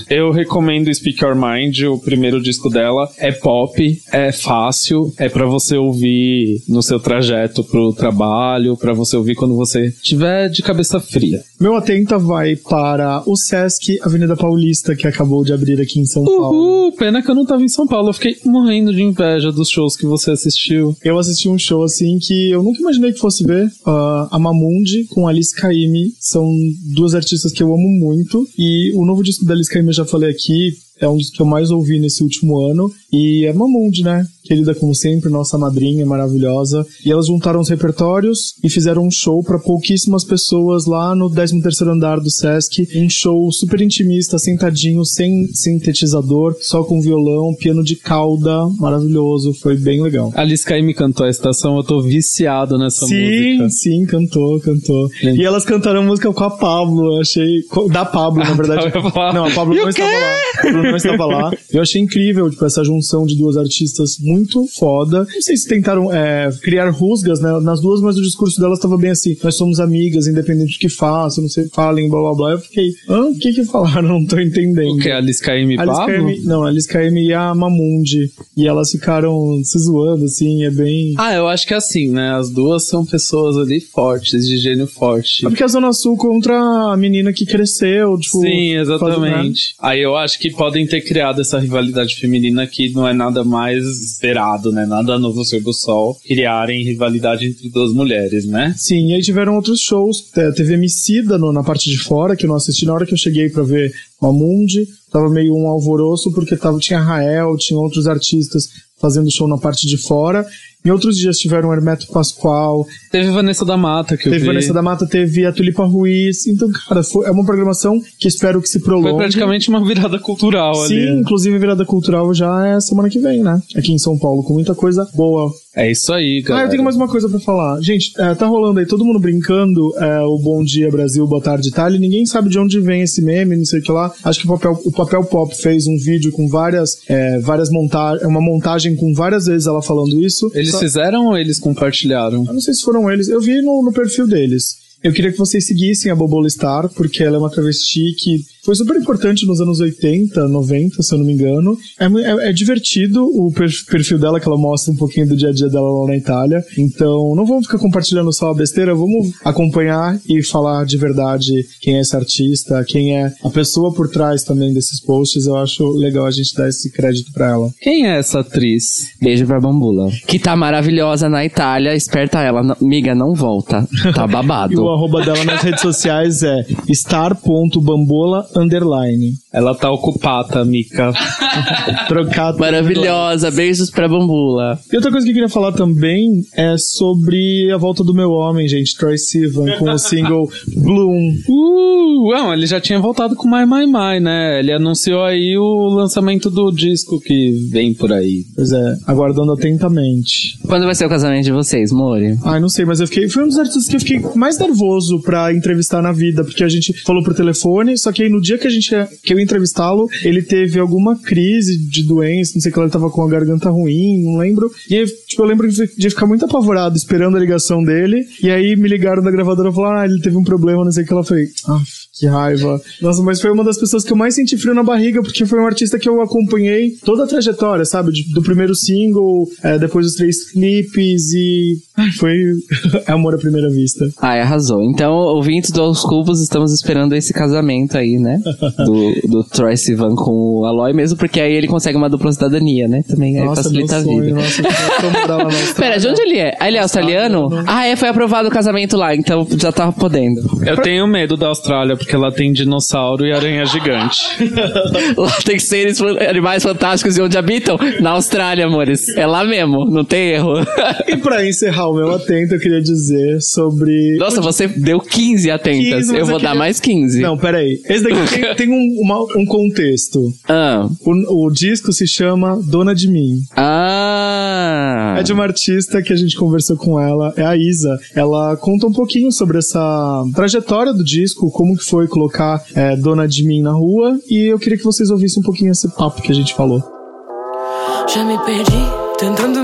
eu recomendo Speak Your Mind, o primeiro disco dela. É pop, é fácil, é pra você ouvir no seu trajeto pro trabalho, pra você ouvir quando você tiver de cabeça fria. Meu Atenta vai para o Sesc Avenida Paulista, que acabou de abrir aqui em São Paulo. Uhul, pena que eu não tava em São Paulo, eu fiquei morrendo de inveja dos shows que você assistiu. Eu assisti um show assim que eu nunca imaginei que fosse ver. Ah, a Mamundi com Alice Caymmi são duas artistas que eu amo muito. E o novo disco da Alice Caymmi eu já falei aqui. É um dos que eu mais ouvi nesse último ano. E é Mamundi, né? Querida como sempre, nossa madrinha maravilhosa. E elas juntaram os repertórios e fizeram um show para pouquíssimas pessoas lá no 13º andar do Sesc. Um show super intimista, sentadinho, sem sintetizador, só com violão, piano de cauda, maravilhoso. Foi bem legal. Alice Caymmi cantou a estação, eu tô viciado nessa sim, música. sim, cantou, cantou. Gente. E elas cantaram a música com a Pablo, achei. Da Pablo, na verdade. eu ia falar. Não, a Pablo não estava lá. A não estava lá. Eu achei incrível, tipo, essa junção de duas artistas muito foda. Não sei se tentaram é, criar rusgas, né, nas duas, mas o discurso delas estava bem assim: nós somos amigas, independente do que façam, não sei, falem, blá blá blá. Eu fiquei, hã? O que que falaram? Não tô entendendo. O que? Alice e Alice Pablo? Caymmi, não, Alice Caymmi e a Mamundi. E elas ficaram se zoando, assim, é bem. Ah, eu acho que é assim, né? As duas são pessoas ali fortes, de gênio forte. É porque a Zona Sul contra a menina que cresceu, tipo. Sim, fazendo, né? exatamente. Aí eu acho que podem ter criado essa rivalidade feminina que não é nada mais esperado, né? Nada novo sob o sol. Criarem rivalidade entre duas mulheres, né? Sim, e aí tiveram outros shows. É, Teve Emicida no, na parte de fora, que eu não assisti na hora que eu cheguei pra ver Mamundi. Tava meio um alvoroço, porque tava, tinha Rael, tinha outros artistas fazendo show na parte de fora. Em outros dias tiveram Hermeto Pascoal, Teve Vanessa da Mata, que eu teve vi. Vanessa da Mata, teve a Tulipa Ruiz. Então, cara, foi, é uma programação que espero que se prolongue. Foi praticamente uma virada cultural Sim, ali. inclusive virada cultural já é semana que vem, né? Aqui em São Paulo, com muita coisa boa. É isso aí, Ah, galera. eu tenho mais uma coisa pra falar. Gente, é, tá rolando aí todo mundo brincando é, o Bom Dia Brasil, Boa Tarde Itália, ninguém sabe de onde vem esse meme, não sei o que lá. Acho que o Papel, o Papel Pop fez um vídeo com várias, é, várias montagens, uma montagem com várias vezes ela falando isso. Eles Fizeram ou eles compartilharam? Eu não sei se foram eles, eu vi no, no perfil deles. Eu queria que vocês seguissem a Bobola Star, porque ela é uma travesti que foi super importante nos anos 80, 90, se eu não me engano. É, é- é divertido o per- perfil dela, que ela mostra um pouquinho do dia a dia dela lá na Itália. Então, não vamos ficar compartilhando só a besteira, vamos acompanhar e falar de verdade quem é esse artista, quem é a pessoa por trás também desses posts. Eu acho legal a gente dar esse crédito pra ela. Quem é essa atriz? Beijo pra Bambula. Que tá maravilhosa na Itália, esperta ela. Não- Miga, não volta. Tá babado. arroba dela nas redes sociais é star.bambola underline. Ela tá ocupada, Mika. Trocado. Maravilhosa, beijos pra Bambula. E outra coisa que eu queria falar também é sobre a volta do meu homem, gente, Troy Sivan, com o single Bloom. Uh, não, ele já tinha voltado com My My My, né? Ele anunciou aí o lançamento do disco que vem por aí. Pois é, aguardando atentamente. Quando vai ser o casamento de vocês, Mori? Ai, não sei, mas eu fiquei. Foi um dos artistas que eu fiquei mais nervoso pra entrevistar na vida, porque a gente falou por telefone, só que aí no dia que a gente que eu entrevistá-lo, ele teve alguma crise de doença, não sei que ele tava com a garganta ruim, não lembro. E aí, tipo, eu lembro de ficar muito apavorado esperando a ligação dele, e aí me ligaram da gravadora e falaram, ah, ele teve um problema, não sei o que ela falei. Ah, que raiva. Nossa, mas foi uma das pessoas que eu mais senti frio na barriga, porque foi um artista que eu acompanhei toda a trajetória, sabe? Do primeiro single, é, depois dos três clipes e. Foi amor à primeira vista. Ai, arrasou. Então, ouvintes do Aos Cubos, estamos esperando esse casamento aí, né? Do, do Troy Sivan com o Aloy, mesmo porque aí ele consegue uma dupla cidadania, né? Também aí Nossa, meu facilita a sonho, vida. nossa, eu lá. Pera, de onde ele é? Ah, ele é australiano? Ah, é, foi aprovado o casamento lá, então já tava podendo. Eu tenho medo da Austrália, porque ela tem dinossauro e aranha gigante. Lá tem seres, animais fantásticos e onde habitam? Na Austrália, amores. É lá mesmo, não tem erro. E pra encerrar Ah, o meu atento eu queria dizer sobre. Nossa, você deu 15 atentas. 15, mas eu vou eu dar queria- mais 15. Não, peraí. Esse daqui tem, tem um, uma- um contexto. Ah. O, o disco se chama Dona de Mim. Ah. É de uma artista que a gente conversou com ela, é a Isa. Ela conta um pouquinho sobre essa trajetória do disco, como que foi colocar é, Dona de Mim na rua. E eu queria que vocês ouvissem um pouquinho esse papo que a gente falou. Já me perdi, tentando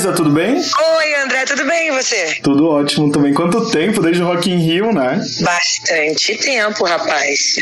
Isa, tudo bem? André, tudo bem e você? Tudo ótimo também. Quanto tempo desde o Rock in Rio, né? Bastante tempo, rapaz.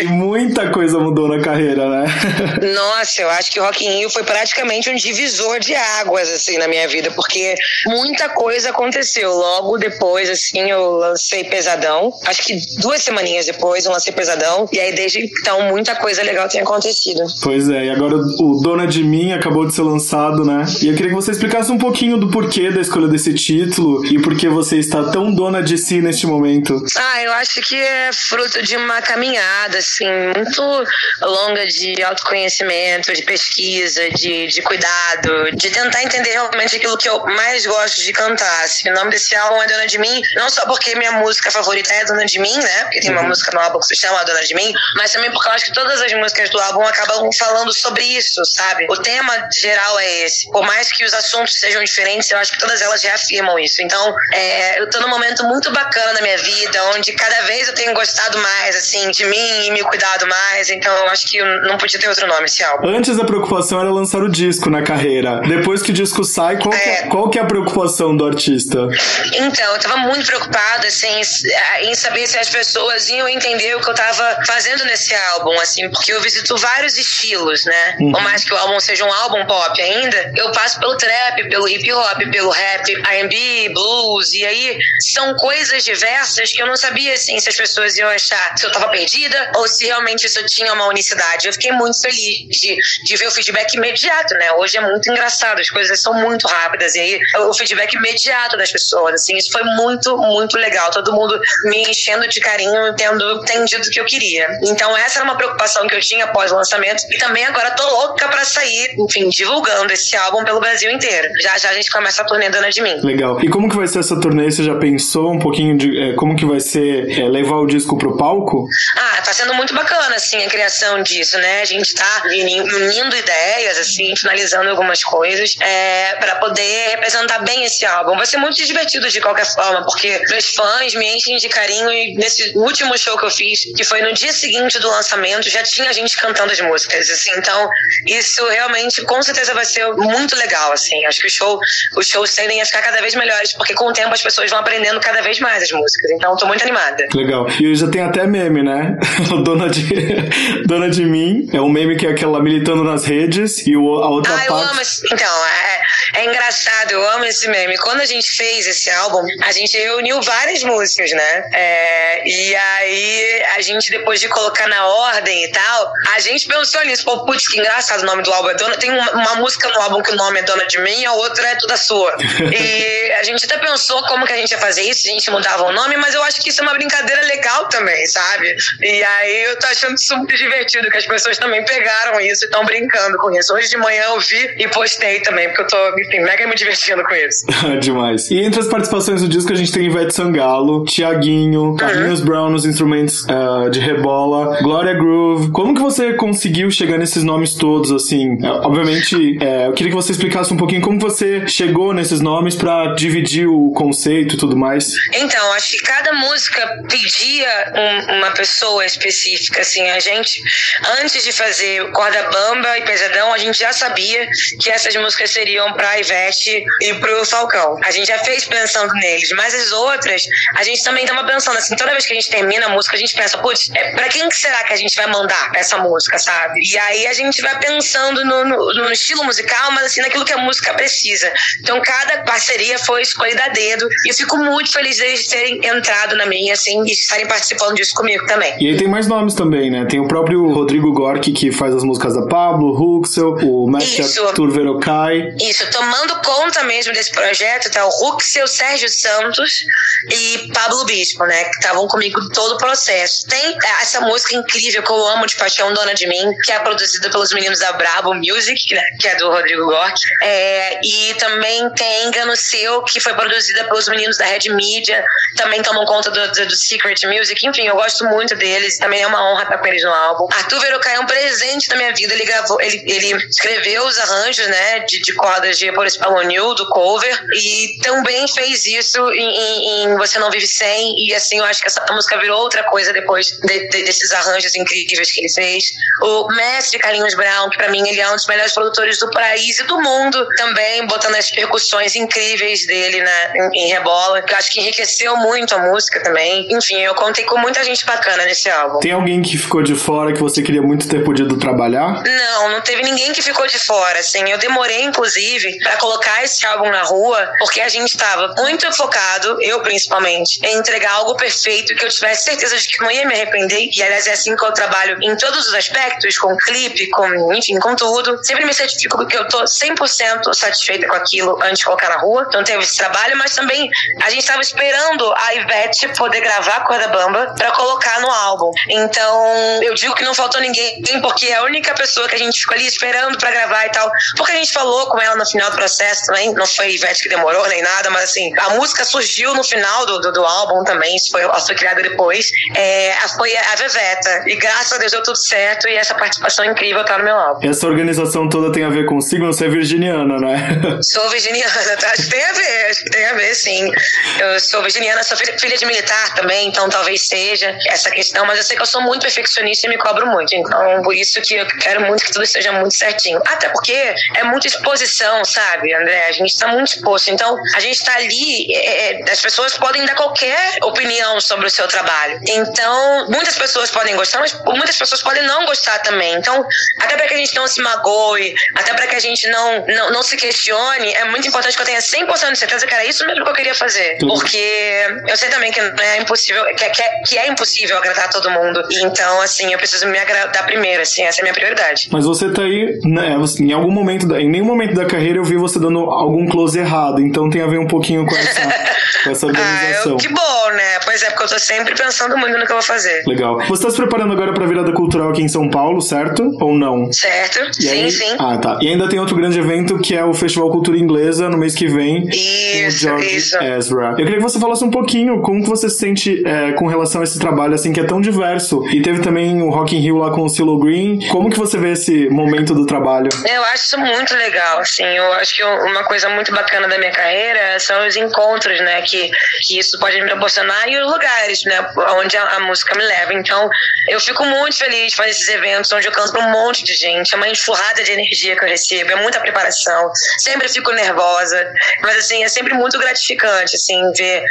E muita coisa mudou na carreira, né? Nossa, eu acho que o Rock in Rio foi praticamente um divisor de águas, assim, na minha vida, porque muita coisa aconteceu. Logo depois, assim, eu lancei Pesadão. Acho que duas semaninhas depois eu lancei Pesadão. E aí, desde então, muita coisa legal tem acontecido. Pois é, e agora o Dona de Mim acabou de ser lançado, né? E eu queria que você explicasse um pouquinho do porquê da escolha desse título e por que você está tão dona de si neste momento. Ah, eu acho que é fruto de uma caminhada, assim, muito longa de autoconhecimento, de pesquisa, de, de cuidado, de tentar entender realmente aquilo que eu mais gosto de cantar. Assim, o nome desse álbum é Dona de Mim, não só porque minha música favorita é Dona de Mim, né? Porque tem uma música no álbum que se chama Dona de Mim, mas também porque eu acho que todas as músicas do álbum acabam falando sobre isso, sabe? O tema geral é esse. Por mais que os assuntos sejam diferentes, eu acho que todas elas reafirmam isso. Então, é, eu tô num momento muito bacana na minha vida, onde cada vez eu tenho gostado mais, assim, de mim e me cuidado mais. Então, eu acho que não podia ter outro nome esse álbum. Antes a preocupação era lançar o disco na carreira. Depois que o disco sai, qual, que, é, qual que é a preocupação do artista? Então, eu tava muito preocupada, assim, em saber se as pessoas iam entender o que eu tava fazendo nesse álbum, assim, porque eu visito vários estilos, né? Uhum. Por mais que o álbum seja um álbum pop ainda, eu passo pelo trap, pelo hip hop, pelo rap, R&B, blues, e aí são coisas diversas que eu não sabia, assim, se as pessoas iam achar se eu tava perdida ou se realmente isso tinha uma unicidade. Eu fiquei muito feliz de, de ver o feedback imediato, né? Hoje é muito engraçado, as coisas são muito rápidas, e aí o feedback imediato das pessoas, assim, isso foi muito, muito legal. Todo mundo me enchendo de carinho, tendo entendido o que eu queria. Então essa era uma preocupação que eu tinha após o lançamento, e também agora tô louca pra sair, enfim, divulgando esse álbum pelo Brasil inteiro. Já já a gente começa a turnê de Mim. Legal. E como que vai ser essa turnê? Você já pensou um pouquinho de é, como que vai ser é, levar o disco pro palco? Ah, tá sendo muito bacana, assim, a criação disso, né? A gente tá uni- unindo ideias, assim, finalizando algumas coisas, é, para poder representar bem esse álbum. Vai ser muito divertido de qualquer forma, porque meus fãs me enchem de carinho e nesse último show que eu fiz, que foi no dia seguinte do lançamento, já tinha gente cantando as músicas, assim, então isso realmente, com certeza vai ser muito legal, assim. Acho que o show, os shows tendem a ficar cada vez melhores, porque com o tempo as pessoas vão aprendendo cada vez mais as músicas, então tô muito animada. Legal. E já tem até meme, né? Dona de, Dona de Mim é um meme que é aquela militando nas redes e o, a outra Ah, eu parte. amo esse... Então, é, é engraçado, eu amo esse meme. Quando a gente fez esse álbum, a gente reuniu várias músicas, né? É, e aí, a gente, depois de colocar na ordem e tal, a gente pensou nisso. Pô, putz, que engraçado o nome do álbum é Dona. Tem uma, uma música no álbum que o nome é Dona de Mim, a outra é Toda Sua. e a gente até pensou como que a gente ia fazer isso, a gente mudava o nome, mas eu acho que isso é uma brincadeira legal também, sabe? E aí, eu tô achando super divertido que as pessoas também pegaram isso e estão brincando com isso. Hoje de manhã eu vi e postei também, porque eu tô enfim, mega me divertindo com isso. Demais. E entre as participações do disco, a gente tem Ivete Sangalo, Tiaguinho, Carlinhos Brown nos instrumentos uh, de rebola, Gloria Groove. Como que você conseguiu chegar nesses nomes todos, assim? É, obviamente, é, eu queria que você explicasse um pouquinho como você chegou nesses nomes para dividir o conceito e tudo mais. Então, acho que cada música pedia um, uma pessoa específica, assim. A gente, antes de fazer Corda Bamba e Pesadão, a gente já sabia que essas músicas seriam pra Ivete e pro Falcão. A gente já fez pensando neles, mas as outras, a gente também tava pensando assim, toda vez que a gente termina a música, a gente pensa, putz, é, pra quem que será que a gente vai mandar essa música, sabe? E aí a gente vai pensando no, no, no estilo musical, mas assim, naquilo que a música precisa. Então cada parceria foi escolhida a dedo e eu fico muito feliz deles terem entrado na minha, assim, e estarem participando disso comigo também. E aí tem mais nomes também, né? Tem o próprio Rodrigo Gork, que faz as músicas da Pablo, Huxel, o Mestre Arthur Verocai. Isso, tomando conta mesmo desse projeto, tá o Huxel, Sérgio Santos e Pablo Bispo, né? Que estavam comigo todo o processo. Tem essa música incrível que eu amo de paixão, Dona de Mim, que é produzida pelos meninos da Bravo Music, né? que é do Rodrigo Gork. É, e também tem Engano Seu, que foi produzida pelos meninos da Red Media, também tomam conta do, do, do Secret Music. Enfim, eu gosto muito deles, também é uma honra estar com eles no álbum. Arthur Verocai é um presente da minha vida, ele gravou, ele, ele escreveu os arranjos, né, de, de cordas de Boris Palonil, do cover, e também fez isso em, em, em, Você Não Vive Sem, e assim, eu acho que essa música virou outra coisa depois de, de, desses arranjos incríveis que ele fez. O mestre Carlinhos Brown, que pra mim ele é um dos melhores produtores do país e do mundo, também botando as percussões incríveis dele né, em, em rebola, que eu acho que enriqueceu muito a música também. Enfim, eu contei com muita gente bacana nesse álbum. Tem alguém que ficou de fora que você queria muito ter podido trabalhar? Não, não teve ninguém que ficou de fora, assim. Eu demorei, inclusive, para colocar esse álbum na rua, porque a gente estava muito focado, eu principalmente, em entregar algo perfeito que eu tivesse certeza de que não ia me arrepender. E aliás, é assim que eu trabalho em todos os aspectos, com clipe, com, enfim, com tudo. Sempre me certifico que eu tô 100% satisfeita com aquilo antes de colocar na rua. Então teve esse trabalho, mas também a gente estava esperando a Ivete poder gravar a Corda Bamba para colocar no álbum. Então, eu digo que não faltou ninguém, porque é a única pessoa que a gente ficou ali esperando para gravar e tal. Porque a gente falou com ela no final do processo também, não foi Ivete que demorou nem nada, mas assim, a música surgiu no final do, do, do álbum também, isso foi, foi criada depois. É, foi a Veveta. E graças a Deus deu tudo certo e essa participação incrível tá no meu álbum. Essa organização toda tem a ver com signo, você é virginiana, né? Sou virginiana, tá? Acho que tem a ver, acho que tem a ver, sim. Eu sou virginiana, sou filha de militar também, então talvez seja essa questão, mas eu sei que eu sou muito perfeccionista e me cobro muito. Então, por isso que eu quero muito que tudo esteja muito certinho. Até porque é muita exposição, sabe, André? A gente tá muito exposto. Então, a gente tá ali, é, é, as pessoas podem dar qualquer opinião sobre o seu trabalho. Então, muitas pessoas podem gostar, mas muitas pessoas podem não gostar também. Então, até para que a gente não se magoe, até para que a gente não, não, não se questione, é muito importante que eu tenha 100% de certeza que era isso mesmo que eu queria fazer. Porque eu sei também que é impossível, que, que, é, que é impossível agradar todo mundo. Então, assim, eu preciso me agradar primeiro, assim, essa é a minha prioridade. Mas você tá aí, né, em algum momento, da, em nenhum momento da carreira eu vi você dando algum close errado, então tem a ver um pouquinho com essa, com essa organização. ah, eu, que bom, né? Pois é, porque eu tô sempre pensando muito no que eu vou fazer. Legal. Você tá se preparando agora pra virada cultural aqui em São Paulo, certo? Ou não? Certo, e sim, aí... sim. Ah, tá. E ainda tem outro grande evento que é o Festival Cultura Inglesa no mês que vem. Isso, isso. Ezra. Eu queria que você falasse um pouquinho como que você se sente é, com relação a esse trabalho, assim, que é tão diverso. E teve também o Rock in Rio lá com o Silo Green. Como que você vê esse momento do trabalho? Eu acho isso muito legal, assim. Eu acho que uma coisa muito bacana da minha carreira são os encontros, né, que, que isso pode me proporcionar e os lugares, né, onde a, a música me leva. Então, eu fico muito feliz de fazer esses eventos onde eu canto pra um monte de gente. É uma enxurrada de energia que eu recebo, é muita preparação. Sempre fico nervosa, mas assim, é sempre muito gratificante, assim, ver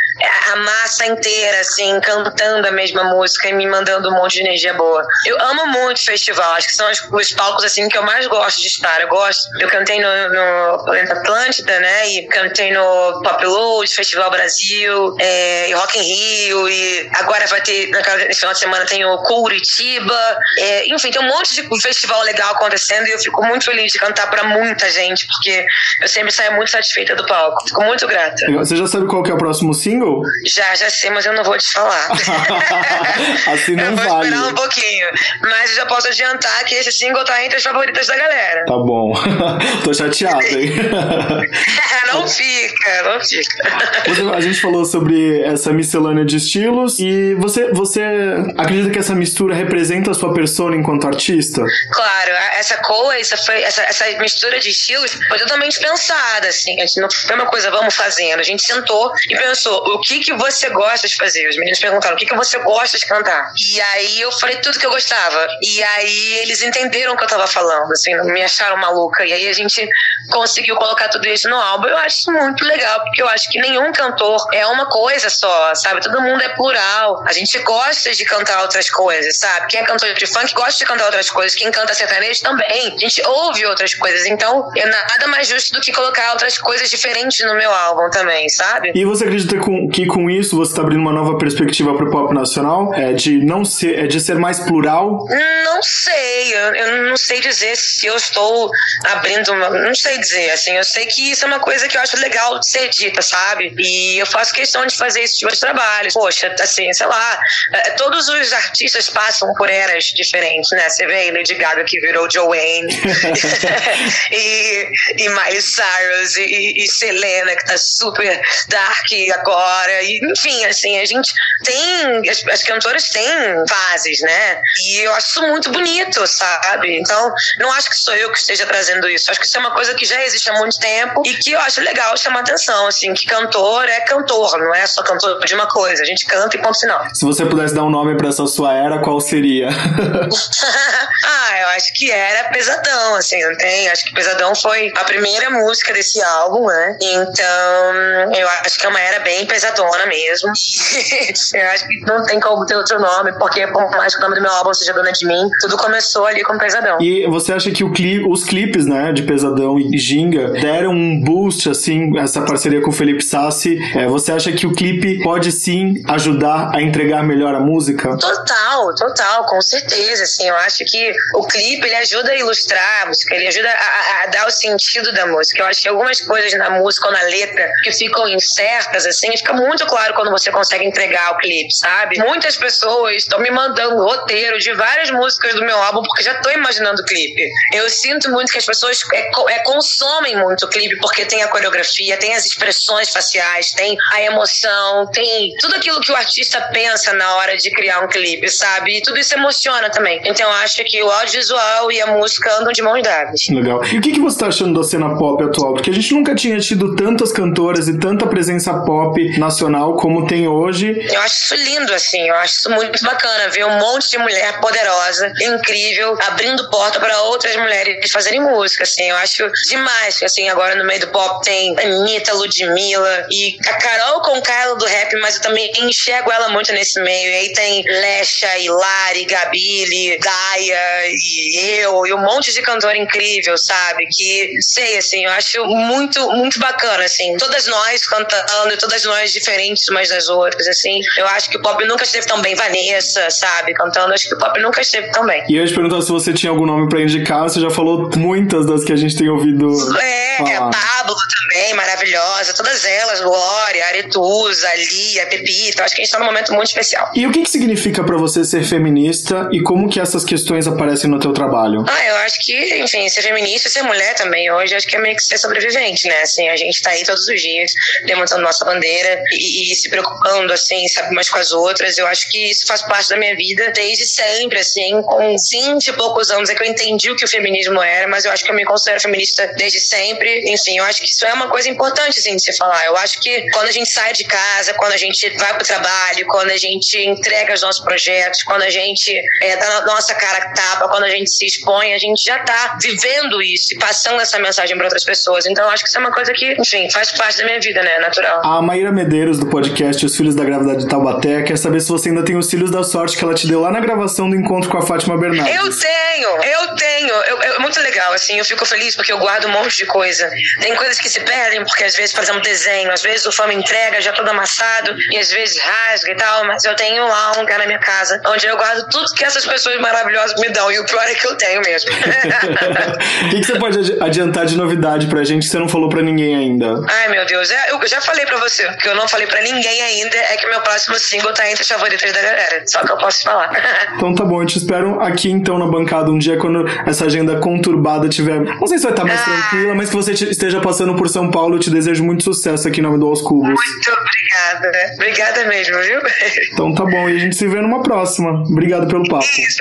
a massa inteira, assim, cantando a mesma música e me mandando um monte de energia boa. Eu amo muito festival, acho que são os, os palcos, assim, que eu mais gosto de estar. Eu gosto, eu cantei no, no Planeta Atlântida, né, e cantei no Pop Load, Festival Brasil, é, Rock in Rio, e agora vai ter, nesse final de semana tem o Curitiba, é, enfim, tem um monte de festival legal acontecendo e eu fico muito feliz de cantar pra muita gente, porque eu sempre saio muito satisfeita do palco. Fico muito grata. Você já sabe qual que é o próximo single? Já, já sei, mas eu não vou te falar. assim não eu vou vale. esperar um pouquinho. Mas eu já posso adiantar que esse single tá entre as favoritas da galera. Tá bom. Tô chateado, hein? não fica, não fica. A gente falou sobre essa miscelânea de estilos e você, você acredita que essa mistura representa a sua persona enquanto artista? Claro, essa coisa foi, essa, essa mistura de estilos foi totalmente pensada, assim. A gente não foi uma coisa, vamos fazendo. A gente sentou e pensou, o que que você gosta de fazer? Os meninos perguntaram, o que que você gosta de cantar? E aí eu falei tudo que eu gostava. E aí eles entenderam o que eu tava falando, assim, não me acharam maluca. E aí a gente conseguiu colocar tudo isso no álbum. Eu acho muito legal, porque eu acho que nenhum cantor é uma coisa só, sabe? Todo mundo é plural. A gente gosta de cantar outras coisas, sabe? Quem é cantor de funk gosta de cantar outras coisas. Quem canta sertanejo também. A gente ouve outras coisas. Então, é nada mais justo do que colocar outras coisas diferentes no meu álbum também, sabe? E você acredita que com isso você está abrindo uma nova perspectiva pro pop nacional? É de não ser, é de ser mais plural? Não sei, eu, eu não sei dizer se eu estou abrindo uma. Não sei dizer, assim, eu sei que isso é uma coisa que eu acho legal de ser dita, sabe? E eu faço questão de fazer isso de meus trabalhos. Poxa, assim, sei lá, eh, todos os artistas passam por eras diferentes, né? Você vê aí Lady Gaga que virou Joanne, e, e Miley Cyrus, e, e Selena que tá super dark agora, e, enfim, assim, a gente tem. As, as cantoras têm fases, né? E eu acho isso muito bonito, sabe? Então, não acho que sou eu que esteja trazendo isso. Acho que isso é uma coisa que já existe há muito tempo e que eu acho legal chamar atenção, assim, que cantor é cantor, não é só cantor de uma coisa. A gente canta e ponto final. Se você pudesse dar um nome pra essa sua era, qual seria? ah, eu acho que era Pesadão, assim, não tem? Acho que Pesadão foi a primeira música desse álbum, né? Então, eu acho que é uma era bem pesadona mesmo. eu acho que não tem como ter outro nome, porque por mais que o nome do meu álbum seja Dona de Mim, tudo começou ali com Pesadão. E você acha que cli- os clipes, né, de Pesadão e Ginga deram um boost, assim, essa parceria com o Felipe Sassi? É, você acha que o clipe pode sim ajudar a entregar melhor a música? Total, total, com certeza, assim, eu acho que o clipe, ele ajuda a ilustrar a música, ele ajuda a, a- a dar o sentido da música, eu acho que algumas coisas na música ou na letra que ficam incertas, assim, fica muito claro quando você consegue entregar o clipe, sabe? Muitas pessoas estão me mandando roteiro de várias músicas do meu álbum, porque já tô imaginando o clipe. Eu sinto muito que as pessoas é, é, consomem muito o clipe, porque tem a coreografia, tem as expressões faciais, tem a emoção, tem tudo aquilo que o artista pensa na hora de criar um clipe, sabe? E tudo isso emociona também. Então eu acho que o audiovisual e a música andam de mãos dadas. Legal. E o que, que você tá achando da cena pop atual? Porque a gente nunca tinha tido tantas cantoras e tanta presença pop nacional como tem hoje. Eu acho isso lindo, assim, eu acho isso muito bacana ver um monte de mulher poderosa, incrível, abrindo porta para outras mulheres fazerem música, assim, eu acho demais, assim, agora no meio do pop tem Anitta, Ludmilla e a Carol com Carla do rap, mas eu também enxergo ela muito nesse meio, e aí tem Lesha, Hilari, Gabile, Gaia e eu, e um monte de cantor incrível, sabe, que, sei, assim, eu acho muito, muito bacana, assim, todas nós cantando, todas nós diferentes umas das outras, assim, eu acho que o pop nunca esteve tão bem, Vanessa, sabe, cantando, acho que o pop nunca esteve tão bem. E eu ia te perguntar se você tinha algum nome pra indicar, você já falou muitas das que a gente tem ouvido É, falar. Pablo também, maravilhosa, todas elas, Glória, Aretusa, Lia, Pepita, acho que a gente tá num momento muito especial. E o que, que significa pra você ser feminista e como que essas questões aparecem no teu trabalho? Ah, eu acho que, enfim, ser feminista e ser mulher também hoje, acho que é meio que ser sobrevivente, né? Assim, a gente tá aí todos os dias levantando nossa bandeira e, e se preocupando, assim, sabe, umas com as outras. Eu acho que isso faz parte da minha vida desde sempre, assim, com 20 e poucos anos é que eu entendi o que o feminismo era, mas eu acho que eu me considero feminista desde sempre. Enfim, eu acho que isso é uma coisa importante, assim, de se falar. Eu acho que quando a gente sai de casa, quando a gente vai pro trabalho, quando a gente entrega os nossos projetos, quando a gente é, dá nossa cara tapa, quando a gente se expõe, a gente já tá vivendo isso e passando essa mensagem para outras pessoas. Então, eu acho que isso é uma coisa que, enfim, faz parte da minha vida, né? Natural. A Maíra Medeiros, do podcast Os Filhos da Grávida de Taubaté, quer saber se você ainda tem os filhos da sorte que ela te deu lá na gravação do encontro com a Fátima Bernardes. Eu tenho, eu tenho. Eu- eu- é muito legal, assim. Eu fico feliz porque eu guardo um monte de coisa. Tem coisas que se perdem, porque às vezes, exemplo, desenho, às vezes o fã me entrega já todo amassado e às vezes rasga e tal, mas eu tenho lá um lugar na minha casa onde eu guardo tudo que essas pessoas maravilhosas me dão. E o pior é que eu tenho mesmo. O que, que você pode adi- adiantar de novidade pra gente que você não falou pra ninguém ainda? Ai, meu Deus. É, Eu já falei pra você. O que eu não falei pra ninguém ainda é que meu próximo single tá entre os favoritos da galera. Só que eu posso falar. Então tá bom, eu te espero aqui então na bancada um dia quando essa agenda conturbada tiver. Não sei se vai estar mais Ah. tranquila, mas que você te- esteja passando por São Paulo. Eu te desejo muito sucesso aqui em nome do Aos Cubos. Muito obrigada. Obrigada mesmo, viu? Então tá bom, e a gente se vê numa próxima. Obrigado pelo papo. Isso.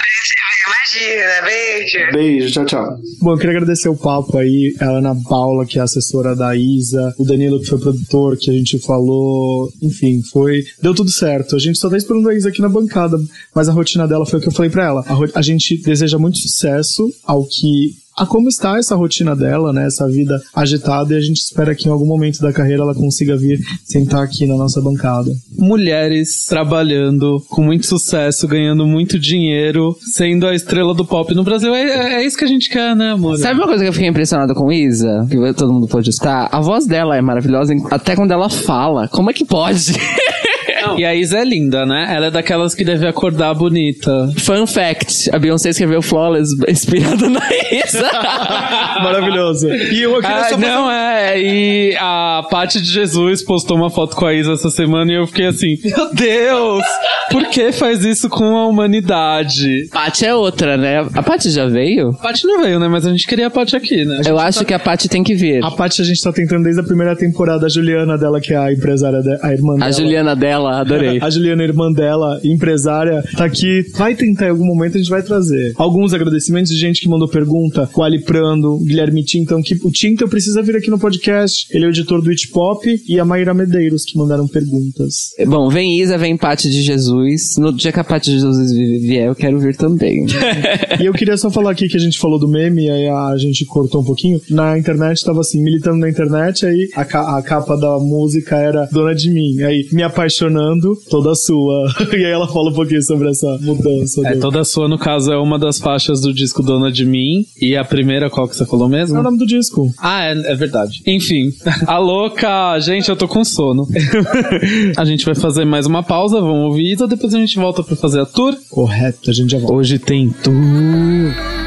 Imagina. Beijo. Beijo, tchau, tchau. Bom, eu queria agradecer o papo aí, a Ana Paula, que é assessora da Isa, o Danilo, que foi produtor, que a gente falou. Enfim, foi. Deu tudo certo. A gente só tá esperando a Isa aqui na bancada, mas a rotina dela foi o que eu falei pra ela. A, a gente deseja muito sucesso ao que. A como está essa rotina dela, né? Essa vida agitada, e a gente espera que em algum momento da carreira ela consiga vir sentar aqui na nossa bancada. Mulheres trabalhando com muito sucesso, ganhando muito dinheiro, sendo a estrela do pop no Brasil. É, é isso que a gente quer, né, amor? Sabe uma coisa que eu fiquei impressionada com Isa? Que todo mundo pode estar? A voz dela é maravilhosa, até quando ela fala. Como é que pode? E a Isa é linda, né? Ela é daquelas que deve acordar bonita. Fun fact: a Beyoncé escreveu Flawless inspirada na Isa. Maravilhoso. E eu queria Ah, só fazer não, é. E a Paty de Jesus postou uma foto com a Isa essa semana e eu fiquei assim: Meu Deus! Por que faz isso com a humanidade? Paty é outra, né? A Paty já veio? A Paty não veio, né? Mas a gente queria a Paty aqui, né? Eu acho que a Paty tem que vir. A Paty a gente tá tentando desde a primeira temporada, a Juliana dela, que é a empresária, de, a irmã A dela. Juliana dela, adorei. A Juliana, irmã dela, empresária, tá aqui. Vai tentar em algum momento, a gente vai trazer. Alguns agradecimentos de gente que mandou pergunta. O Ali Prando, o Guilherme Tinton, que o Tinton precisa vir aqui no podcast. Ele é o editor do It Pop. E a Maíra Medeiros, que mandaram perguntas. Bom, vem Isa, vem Paty de Jesus. No dia que a Paty de Jesus vi- vier, eu quero vir também. E eu queria só falar aqui que a gente falou do meme, e aí a gente cortou um pouquinho. Na internet tava assim, militando na internet, aí a, ca- a capa da música era Dona de Mim. Aí, me apaixonando, toda sua. e aí ela fala um pouquinho sobre essa mudança. É, do- toda sua, no caso, é uma das faixas do disco Dona de Mim. E a primeira, qual que você falou mesmo? É o nome do disco. Ah, é, é verdade. Enfim, a louca, gente, eu tô com sono. a gente vai fazer mais uma pausa, vamos ouvir Isa, depois a gente volta pra fazer a tour. Correto, a gente já volta. Hoje tem tour.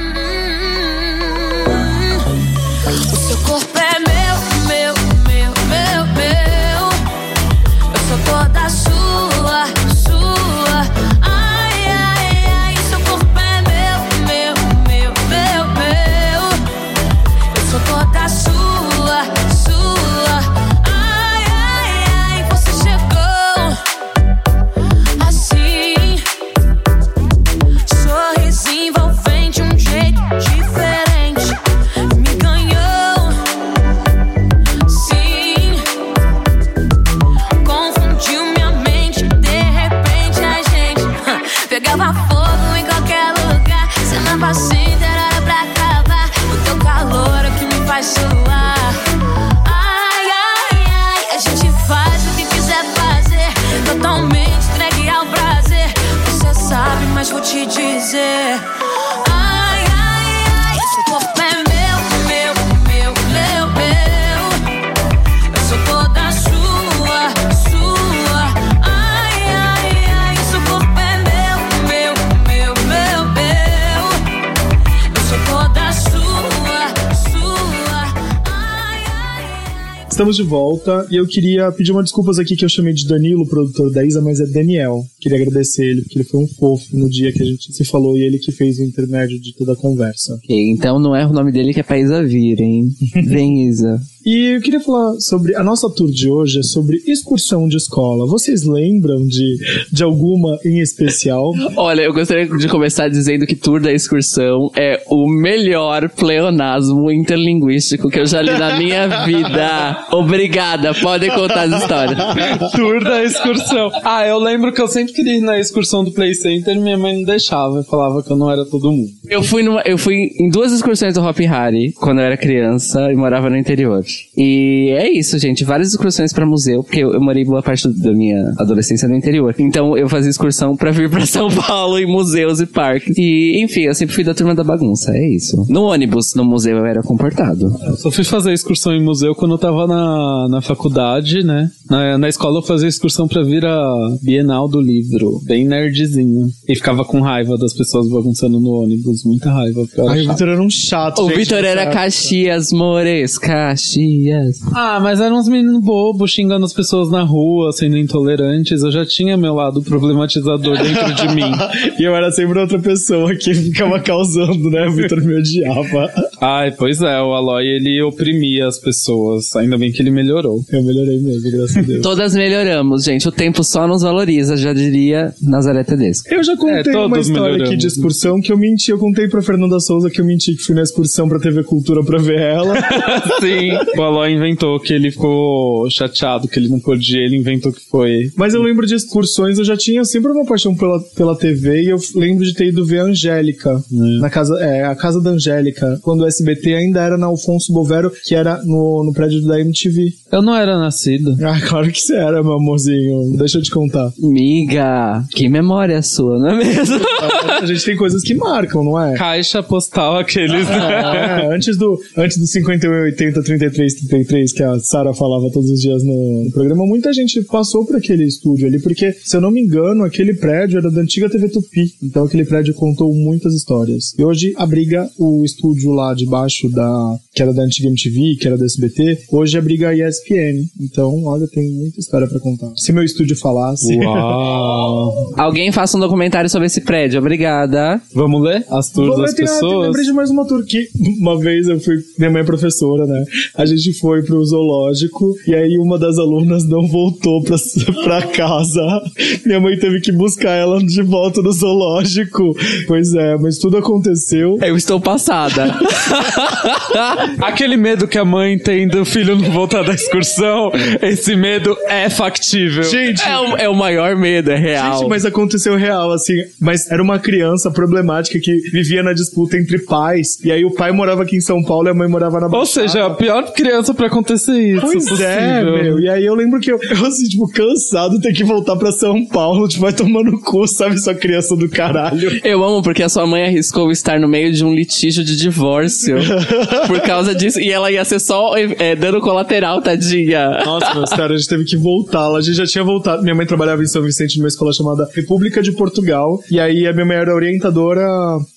Estamos de volta e eu queria pedir uma desculpas aqui que eu chamei de Danilo, produtor da Isa, mas é Daniel. Queria agradecer ele, porque ele foi um fofo no dia que a gente se falou e ele que fez o intermédio de toda a conversa. ok, então não é o nome dele que é pra Isa vir, hein? Vem, Isa. E eu queria falar sobre. A nossa tour de hoje é sobre excursão de escola. Vocês lembram de, de alguma em especial? Olha, eu gostaria de começar dizendo que Tour da Excursão é o melhor pleonasmo interlinguístico que eu já li na minha vida. Obrigada, podem contar as histórias. Tour da excursão. Ah, eu lembro que eu sempre queria ir na excursão do Play Center e minha mãe não deixava. Falava que eu não era todo mundo. Eu fui, numa, eu fui em duas excursões do Hop Harry quando eu era criança e morava no interior. E é isso, gente. Várias excursões pra museu, porque eu, eu morei boa parte da minha adolescência no interior. Então eu fazia excursão pra vir pra São Paulo em museus e parques. E, enfim, eu sempre fui da turma da bagunça, é isso. No ônibus, no museu, eu era comportado. Eu só fui fazer excursão em museu quando eu tava na, na faculdade, né? Na, na escola eu fazia excursão pra vir a Bienal do Livro, bem nerdzinho. E ficava com raiva das pessoas bagunçando no ônibus, muita raiva. porque eu era Ai, o. Vitor era um chato. O Vitor era. Caxias, Mores, Caxias. Ah, mas eram uns meninos bobos xingando as pessoas na rua, sendo intolerantes. Eu já tinha meu lado problematizador dentro de mim. E eu era sempre outra pessoa que ficava causando, né? O Vitor me odiava. Ai, pois é, o Aloy ele oprimia as pessoas. Ainda bem que ele melhorou. Eu melhorei mesmo, graças a Deus. Todas melhoramos, gente. O tempo só nos valoriza, já diria Nazaré Tedesco. Eu já contei É, uma história aqui melhoramos. de excursão que eu menti. Eu contei pra Fernanda Souza que eu menti que fui na excursão pra TV Cultura pra ver ela. Sim, o Aloy inventou que ele ficou chateado, que ele não podia, ele inventou que foi. Mas eu lembro de excursões, eu já tinha sempre uma paixão pela, pela TV e eu lembro de ter ido ver a Angélica. Na casa, é, a casa da Angélica. Quando o SBT ainda era na Alfonso Bovero, que era no, no prédio da MTV. Eu não era nascido. Ah, claro que você era, meu amorzinho. Deixa eu te contar. Miga, que memória sua, não é mesmo? A gente tem coisas que marcam, não é? Caixa postal aqueles. né? É, antes do, antes do 51, 80, 33, 33, que a Sara falava todos os dias no, no programa, muita gente passou por aquele estúdio ali, porque, se eu não me engano, aquele prédio era da antiga TV Tupi. Então aquele prédio contou muitas histórias. E hoje abriga o estúdio lá debaixo da. Que era da antiga MTV, que era da SBT, hoje abriga a ESPN. Então, olha, tem muita história pra contar. Se meu estúdio falasse. Uau! Alguém faça um documentário sobre esse prédio, obrigada. Vamos ler as tours das pessoas? Lembrei de mais uma tour que uma vez eu fui, minha mãe é professora, né? A gente foi pro zoológico e aí uma das alunas não voltou pra, pra casa. Minha mãe teve que buscar ela de volta no zoológico. Pois é, mas tudo aconteceu. Eu estou passada. Aquele medo que a mãe tem do filho não voltar da excursão, esse medo é factível. Gente, é, o, é o maior medo, é real. Gente, mas aconteceu real, assim. Mas era uma criança problemática que vivia na disputa entre pais. E aí o pai morava aqui em São Paulo e a mãe morava na Ou Baixada. seja, a pior criança pra acontecer isso. Pois possível. é, meu. E aí eu lembro que eu, eu assim, tipo, cansado de ter que voltar pra São Paulo, tipo, vai tomar no cu, sabe, sua criança do caralho. Eu amo porque a sua mãe arriscou estar no meio de um litígio de divórcio por causa disso. E ela ia ser só é, dano colateral, tadinha. Nossa, meu, sério, a gente teve que voltar lá. A gente já tinha voltado. Minha mãe trabalhava em São Vicente numa escola chamada República de Portugal. E aí a minha mãe era orientadora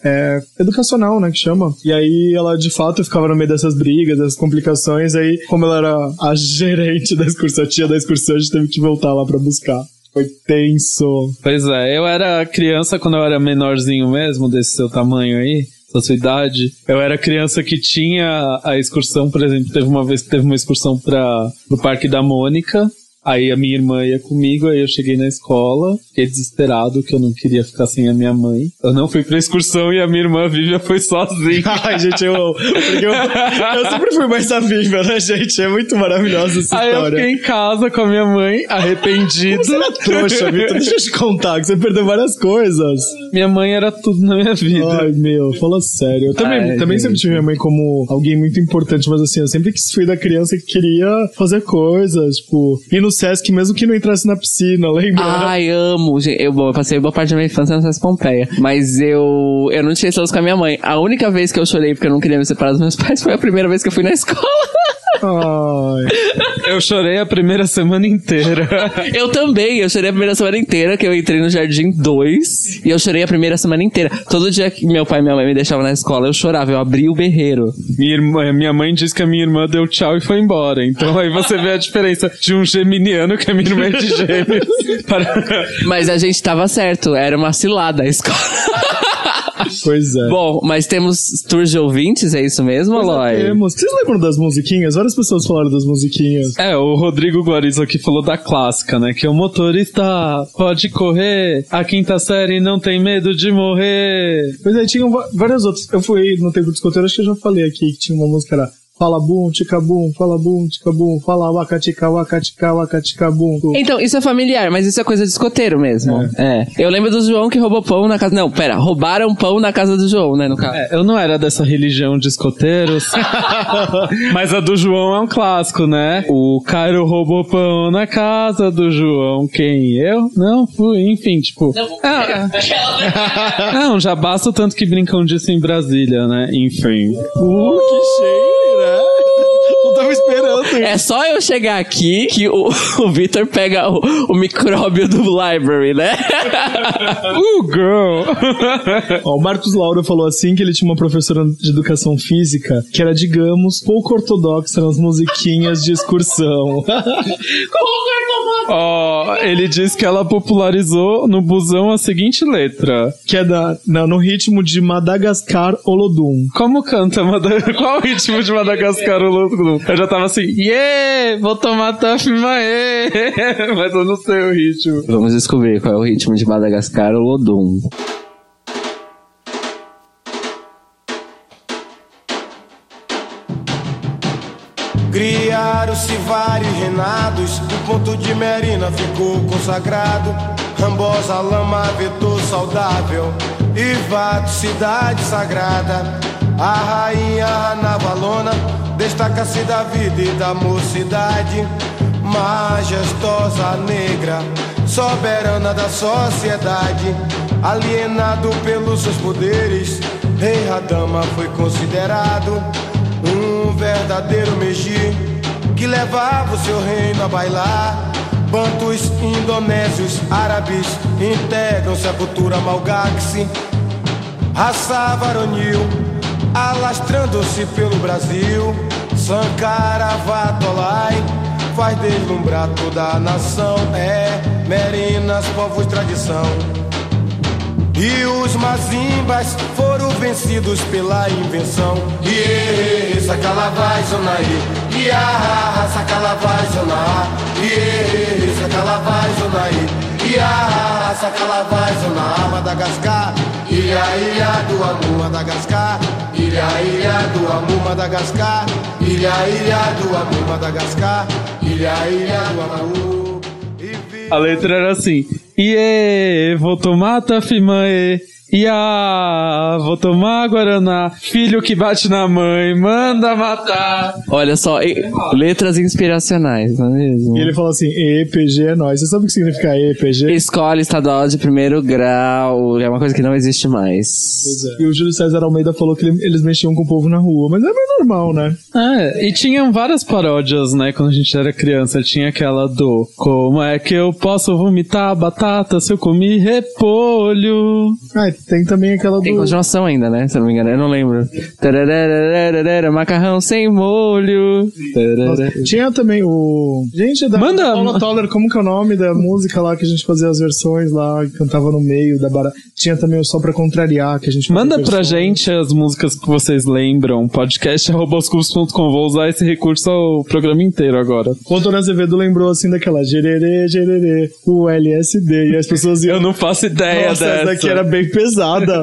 é, educacional, né, que chama. E aí ela, de fato, ficava no meio dessas brigas, dessas complicações. Aí, como ela era a gerente da excursão, a tia da excursão, a gente teve que voltar lá pra buscar. Foi tenso. Pois é, eu era criança quando eu era menorzinho mesmo, desse seu tamanho aí, da sua idade. Eu era criança que tinha a excursão, por exemplo, teve uma vez que teve uma excursão para pro Parque da Mônica. Aí a minha irmã ia comigo, aí eu cheguei na escola, fiquei desesperado que eu não queria ficar sem a minha mãe. Eu não fui pra excursão e a minha irmã Vivian foi sozinha. Ai, gente, eu amo. Porque eu, eu sempre fui mais a Viva, né, gente? É muito maravilhosa essa Aí eu história. fiquei em casa com a minha mãe, arrependido. Você era trouxa, Vitor. Deixa eu te contar que você perdeu várias coisas. Minha mãe era tudo na minha vida. Ai, meu, fala sério. Eu também, Ai, também sempre tive minha mãe como alguém muito importante, mas assim, eu sempre quis fui da criança que queria fazer coisas, tipo, ir no Sesc mesmo que não entrasse na piscina, lembra? Ai, amo. Eu, bom, eu passei boa parte da minha infância no Sesc Pompeia. Mas eu, eu não tinha esse com a minha mãe. A única vez que eu chorei porque eu não queria me separar dos meus pais foi a primeira vez que eu fui na escola. Eu chorei a primeira semana inteira. Eu também, eu chorei a primeira semana inteira, que eu entrei no Jardim 2, e eu chorei a primeira semana inteira. Todo dia que meu pai e minha mãe me deixavam na escola, eu chorava, eu abria o berreiro. Minha, irmã, minha mãe disse que a minha irmã deu tchau e foi embora. Então aí você vê a diferença de um geminiano, que a minha irmã é de gêmeos, para... Mas a gente tava certo, era uma cilada a escola. Pois é. Bom, mas temos tours de ouvintes, é isso mesmo, Pois é, Aloy? temos. Vocês lembram das musiquinhas? Várias pessoas falaram das musiquinhas. É, o Rodrigo Guarizo aqui falou da clássica, né? Que o motorista pode correr, a quinta série não tem medo de morrer. Pois é, tinham várias outras. Eu fui no tempo de escoteiro, acho que eu já falei aqui, que tinha uma música que era Fala bum, tica bum, fala bum, tica bum, fala wakatica, wakatica, wakatica bum. Então, isso é familiar, mas isso é coisa de escoteiro mesmo. É. Eu lembro do João que roubou pão na casa. Não, pera, roubaram pão na casa do João, né, no caso. É, eu não era dessa religião de escoteiros, mas a do João é um clássico, né? O Cairo roubou pão na casa do João. Quem? Eu? Não, fui. Enfim, tipo. Ah, não, já basta o tanto que brincam disso em Brasília, né? Enfim. Uh, que cheio, né? Esperando. É só eu chegar aqui que o, o Victor pega o, o micróbio do library, né? Uh, girl! Ó, o Marcos Laura falou assim que ele tinha uma professora de educação física que era, digamos, pouco ortodoxa nas musiquinhas de excursão. Ó, ele diz que ela popularizou no busão a seguinte letra. que é da, na- no ritmo de Madagascar Olodum. Como canta Madagascar? Qual o ritmo de Madagascar o Lulu? Eu já tava assim, yeah, vou tomar Tuff Mae. Mas eu não sei o ritmo. Vamos descobrir qual é o ritmo de Madagascar, o Lodum. Criaram-se vários reinados, o ponto de Merina ficou consagrado. Rambosa, lama, vetor saudável, e Vato, cidade sagrada. A rainha navalona destaca-se da vida e da mocidade. Majestosa negra, soberana da sociedade. Alienado pelos seus poderes, Rei Radama foi considerado um verdadeiro Meji que levava o seu reino a bailar. Bantus, indonésios, árabes integram-se à cultura malgaxe. Raça varonil, alastrando-se pelo Brasil. Sankara Vatolai faz deslumbrar toda a nação. É Merinas, povos tradição. E os mazimbas foram vencidos pela invenção. Iê, sacalavai, zonaí. Ia, sacalavai, zonaá. Iê, sacalavai, zonaí. Ia, sacalavai, zonaá. Madagascar. Ilha, ilha do amor, Madagascar. Ilha, ilha do amor, Madagascar. Ilha, ilha do amor, Madagascar. Ilha, ilha do vi- A letra era assim, yeah, vou tomar Mae. Ia, vou tomar Guaraná. Filho que bate na mãe, manda matar. Olha só, e- letras inspiracionais, não é mesmo? E ele falou assim: EPG é nóis. Você sabe o que significa EPG? Escola estadual de primeiro grau, é uma coisa que não existe mais. E o Júlio César Almeida falou que ele- eles mexiam com o povo na rua, mas é bem normal, né? É, e tinham várias paródias, né, quando a gente era criança. Tinha aquela do Como é que eu posso vomitar batata se eu comi repolho? E tem também aquela Tem do. continuação ainda, né? Se eu não me engano, eu não lembro. Macarrão sem molho. Tinha também o. Gente, é da Manda- Paula Toller, como que é o nome da música lá que a gente fazia as versões lá cantava no meio da bara. Tinha também o Só Pra Contrariar, que a gente fazia Manda pra gente as músicas que vocês lembram. podcast.com. Vou usar esse recurso ao programa inteiro agora. O Antônio Azevedo lembrou assim daquela gererê, gererê, o LSD, e as pessoas iam. Eu não faço ideia Nossa, dessa. essa daqui era bem pesada.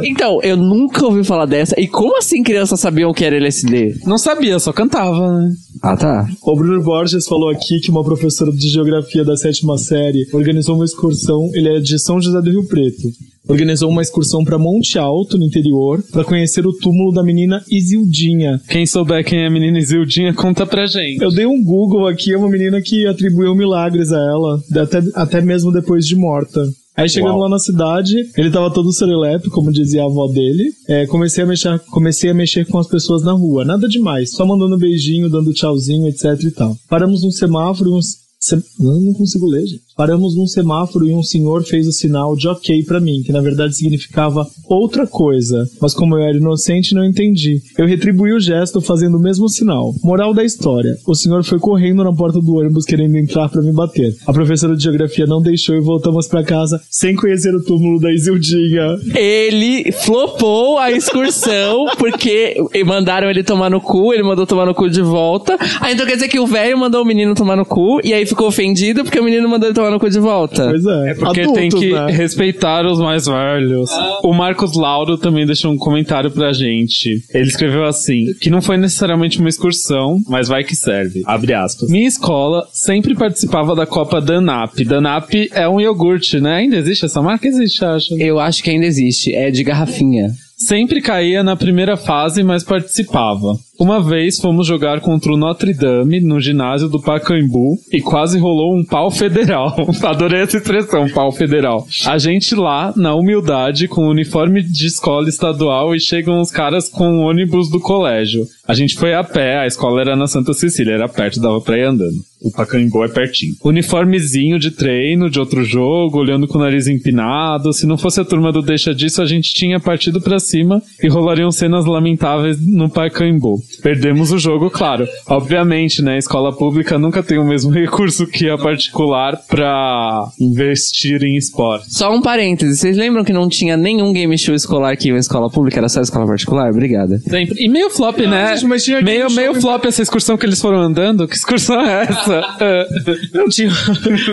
Então, eu nunca ouvi falar dessa. E como assim crianças sabiam o que era LSD? Não sabia, só cantava, né? Ah, tá. O Bruno Borges falou aqui que uma professora de geografia da sétima série organizou uma excursão. Ele é de São José do Rio Preto. Organizou uma excursão pra Monte Alto, no interior, pra conhecer o túmulo da menina Isildinha. Quem souber quem é a menina Isildinha, conta pra gente. Eu dei um Google aqui, é uma menina que atribuiu milagres a ela, até, até mesmo depois de morta. Aí chegando lá na cidade, ele tava todo serelepe, como dizia a avó dele. É, comecei, a mexer, comecei a mexer com as pessoas na rua. Nada demais, só mandando beijinho, dando tchauzinho, etc e tal. Paramos num semáforo e uns. Se... Não consigo ler, gente. Paramos num semáforo e um senhor fez o sinal de ok pra mim, que na verdade significava outra coisa. Mas como eu era inocente, não entendi. Eu retribuí o gesto fazendo o mesmo sinal. Moral da história: o senhor foi correndo na porta do ônibus querendo entrar pra me bater. A professora de geografia não deixou e voltamos pra casa sem conhecer o túmulo da Isildinha. Ele flopou a excursão porque mandaram ele tomar no cu, ele mandou tomar no cu de volta. Ah, então quer dizer que o velho mandou o menino tomar no cu e aí ficou ofendido porque o menino mandou ele tomar tomar no cu de volta. Pois é. É porque Adultos, tem que né? respeitar os mais velhos. O Marcos Lauro também deixou um comentário pra gente. Ele escreveu assim: que não foi necessariamente uma excursão, mas vai que serve. Abre aspas. Minha escola sempre participava da Copa Danap. Danap é um iogurte, né? Ainda existe essa marca? Existe, acho. Eu acho que ainda existe. É de garrafinha. Sempre caía na primeira fase, mas participava. Uma vez fomos jogar contra o Notre Dame no ginásio do Pacaembu e quase rolou um pau federal. Adorei essa expressão, pau federal. A gente lá, na humildade, com uniforme de escola estadual e chegam os caras com o ônibus do colégio. A gente foi a pé, a escola era na Santa Cecília, era perto, dava pra ir andando. O Pacaembu é pertinho. Uniformezinho de treino, de outro jogo, olhando com o nariz empinado. Se não fosse a turma do Deixa Disso, a gente tinha partido pra cima e rolariam cenas lamentáveis no Pacaembu. Perdemos o jogo, claro. Obviamente, né? A escola pública nunca tem o mesmo recurso que a particular pra investir em esporte. Só um parêntese. Vocês lembram que não tinha nenhum game show escolar que ia em escola pública? Era só escola particular? Obrigada. Sempre. E meio flop, né? gente, mas tinha meio, game meio show- flop essa excursão que eles foram andando. Que excursão é essa? Não tinha.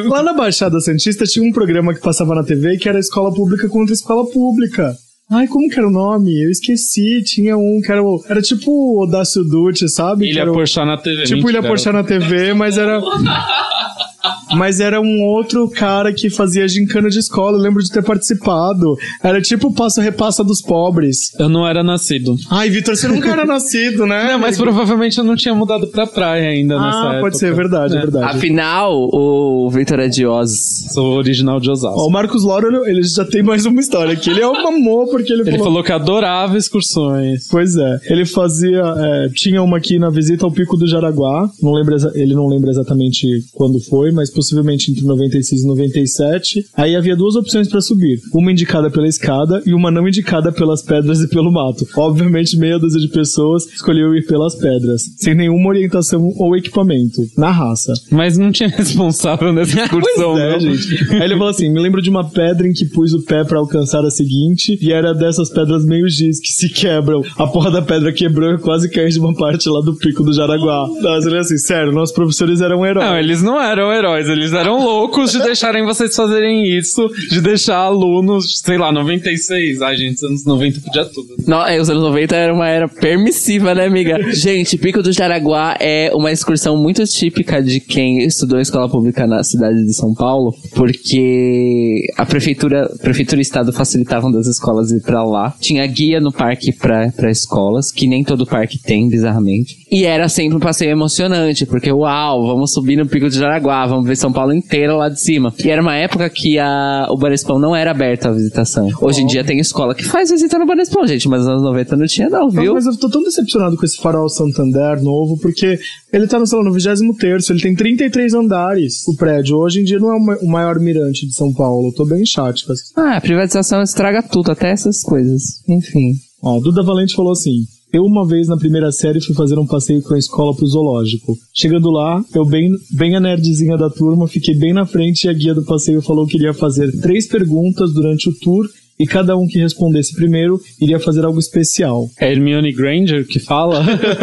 Lá na Baixada Santista tinha um programa que passava na TV que era escola pública contra escola pública. Ai, como que era o nome? Eu esqueci. Tinha um que era, o- era tipo o Odácio Dutti, sabe? Ilha Porchat na TV. Tipo Ilha Porchat na TV, mas era. Mas era um outro cara que fazia gincana de escola, eu lembro de ter participado. Era tipo passa repassa dos pobres. Eu não era nascido. Ai, Vitor, você nunca era nascido, né? Não, mas provavelmente eu não tinha mudado pra praia ainda nessa Ah, época. pode ser, verdade, é verdade. Afinal, o Victor é de Oz. Sou original de Osasco. Ó, o Marcos Lauro, ele já tem mais uma história aqui. Ele é um amor porque ele, Ele falou... falou que adorava excursões. Pois é, ele fazia. é, tinha uma aqui na visita ao Pico do Jaraguá. Não lembra, ele não lembra exatamente quando foi, mas possivelmente entre 96 e 97. Aí havia duas opções pra subir: uma indicada pela escada e uma não indicada pelas pedras e pelo mato. Obviamente, meia dúzia de pessoas escolheu ir pelas pedras, sem nenhuma orientação ou equipamento, na raça. Mas não tinha responsável nessa excursão, Pois é, não. gente. Aí ele falou assim: me lembro de uma pedra em que pus o pé pra alcançar a seguinte, e era dessas pedras meio giz que se quebram. A porra da pedra quebrou e quase caí de uma parte lá do pico do Jaraguá. Nossa, ele é assim, sério, nossos professores eram heróis. Não, eles não eram heróis, eles eram loucos de deixarem vocês fazerem isso, de deixar alunos, sei lá, 96. Ai, gente, anos 90 podia tudo. né? Não, é, os anos 90 era uma era permissiva, né, amiga? Gente, Pico do Jaraguá é uma excursão muito típica de quem estudou em escola pública na cidade de São Paulo, porque a prefeitura, prefeitura e estado facilitavam das escolas ir pra lá. Tinha guia no parque pra escolas, que nem todo parque tem, bizarramente. E era sempre um passeio emocionante, porque uau, vamos subir no Pico do Jaraguá, vamos ver São Paulo inteira lá de cima. E era uma época que a, o Banespão não era aberto à visitação. Hoje em dia tem escola que faz visita no Banespão, gente, mas nos anos 90 não tinha não, viu? Mas eu tô tão decepcionado com esse farol Santander novo, porque ele tá, no, sei lá, no 23 ele tem 33 andares, o prédio. Hoje em dia não é o ma- o maior mirante de São Paulo. Eu tô bem chato Ah, a privatização estraga tudo, até essas coisas. Enfim. Ó, Duda Valente falou assim: Eu uma vez na primeira série fui fazer um passeio com a escola pro zoológico. Chegando lá, eu bem, bem a nerdzinha da turma, fiquei bem na frente e a guia do passeio falou que iria fazer três perguntas durante o tour e cada um que respondesse primeiro iria fazer algo especial. É Hermione Granger que fala?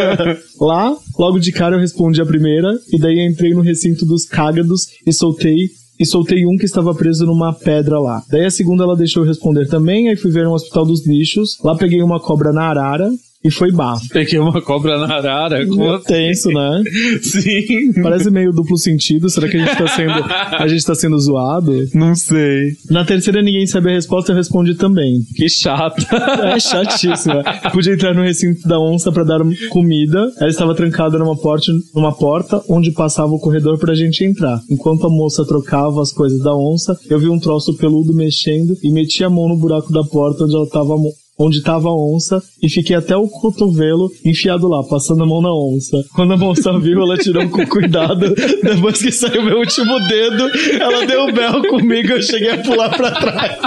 Lá, logo de cara eu respondi a primeira e daí entrei no recinto dos cágados e soltei e soltei um que estava preso numa pedra lá. Daí a segunda ela deixou eu responder também, aí fui ver um hospital dos bichos. Lá peguei uma cobra na arara e foi bafo. Peguei uma cobra na arara. Como assim? Tenso, né? Sim. Parece meio duplo sentido. Será que a gente tá sendo, a gente tá sendo zoado? Não sei. Na terceira ninguém sabe a resposta, eu respondi também. Que chato. É chatíssimo. né? Pude entrar no recinto da onça pra dar comida. Ela estava trancada numa porta, numa porta onde passava o corredor pra gente entrar. Enquanto a moça trocava as coisas da onça, eu vi um troço peludo mexendo e meti a mão no buraco da porta onde ela tava onde tava a onça e fiquei até o cotovelo enfiado lá, passando a mão na onça. Quando a moça viu, ela tirou com cuidado. Depois que saiu meu último dedo, ela deu um berro comigo eu cheguei a pular pra trás.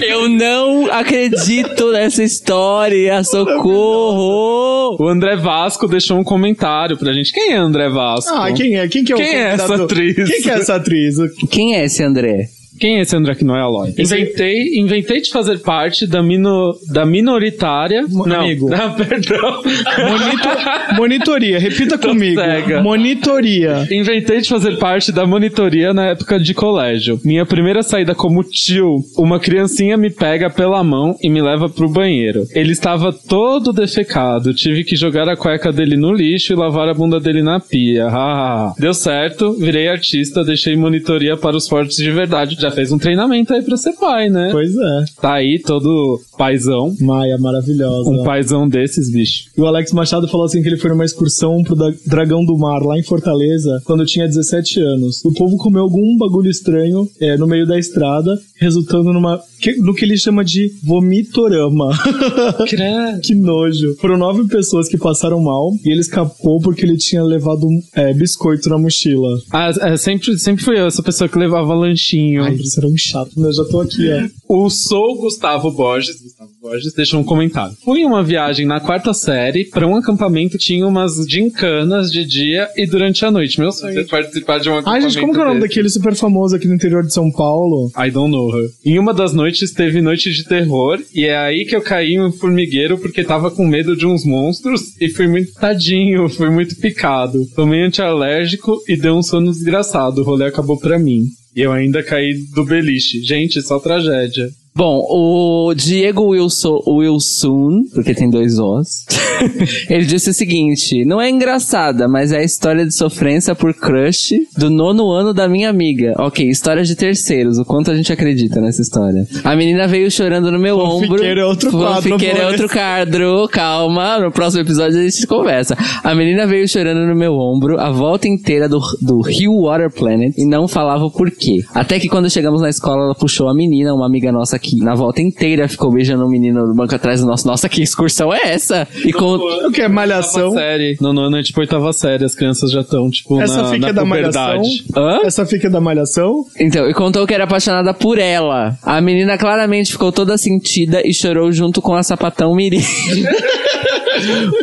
Eu não acredito nessa história, socorro! O André Vasco deixou um comentário pra gente. Quem é André Vasco? Ah, quem é? Quem que é o Quem é essa atriz? Quem que é essa atriz? Quem é esse André? Quem é esse André que não é Aloy? Inventei, inventei de fazer parte da, mino, da minoritária. não, amigo. Não, perdão. Monito- monitoria, repita Tô comigo. cega. Monitoria. Inventei de fazer parte da monitoria na época de colégio. Minha primeira saída como tio, uma criancinha me pega pela mão e me leva pro banheiro. Ele estava todo defecado, tive que jogar a cueca dele no lixo e lavar a bunda dele na pia. Hahaha. Deu certo, virei artista, deixei monitoria para os fortes de verdade. Já fez um treinamento aí pra ser pai, né? Pois é. Tá aí todo paizão. Maia, maravilhosa. Um paizão desses, bicho. E o Alex Machado falou assim que ele foi numa excursão pro Dragão do Mar, lá em Fortaleza, quando tinha 17 anos. O povo comeu algum bagulho estranho é, no meio da estrada, resultando numa. que- no que ele chama de vomitorama. que nojo. Foram nove pessoas que passaram mal e ele escapou porque ele tinha levado um é, biscoito na mochila. Ah, é, sempre, sempre fui eu, essa pessoa que levava lanchinho. Ai, eles eram chato, né? Eu já tô aqui, ó. O Sou Gustavo Borges, Gustavo Borges, deixou um comentário. Fui em uma viagem na quarta série para um acampamento, tinha umas gincanas de dia e durante a noite. Meu sonho é participar de um Ai, acampamento gente, como que é o nome daquele super famoso aqui no interior de São Paulo? I don't know her. Em uma das noites teve noite de terror e é aí que eu caí em um formigueiro porque tava com medo de uns monstros e fui muito tadinho, fui muito picado. Tomei antialérgico e deu um sono desgraçado. O rolê acabou pra mim. E eu ainda caí do beliche. Gente, só tragédia. Bom, o Diego Wilson, Wilson, porque tem dois Os, ele disse o seguinte: não é engraçada, mas é a história de sofrência por crush do nono ano da minha amiga. Ok, história de terceiros, o quanto a gente acredita nessa história. A menina veio chorando no meu ombro. Fanfiqueiro é outro quadro, Fanfiqueiro é outro quadro, calma, no próximo episódio a gente conversa. A menina veio chorando no meu ombro a volta inteira do, do Rio Water Planet e não falava o porquê. Até que quando chegamos na escola, ela puxou a menina, uma amiga nossa que na volta inteira ficou beijando o menino no banco atrás do nosso. Nossa, que excursão é essa? E com. O que é malhação? série. No nono é tipo oitava série, as crianças já estão, tipo, Essa na, fica na da malhação. Hã? Essa fica da malhação? Então, e contou que era apaixonada por ela. A menina claramente ficou toda sentida e chorou junto com a sapatão Miri.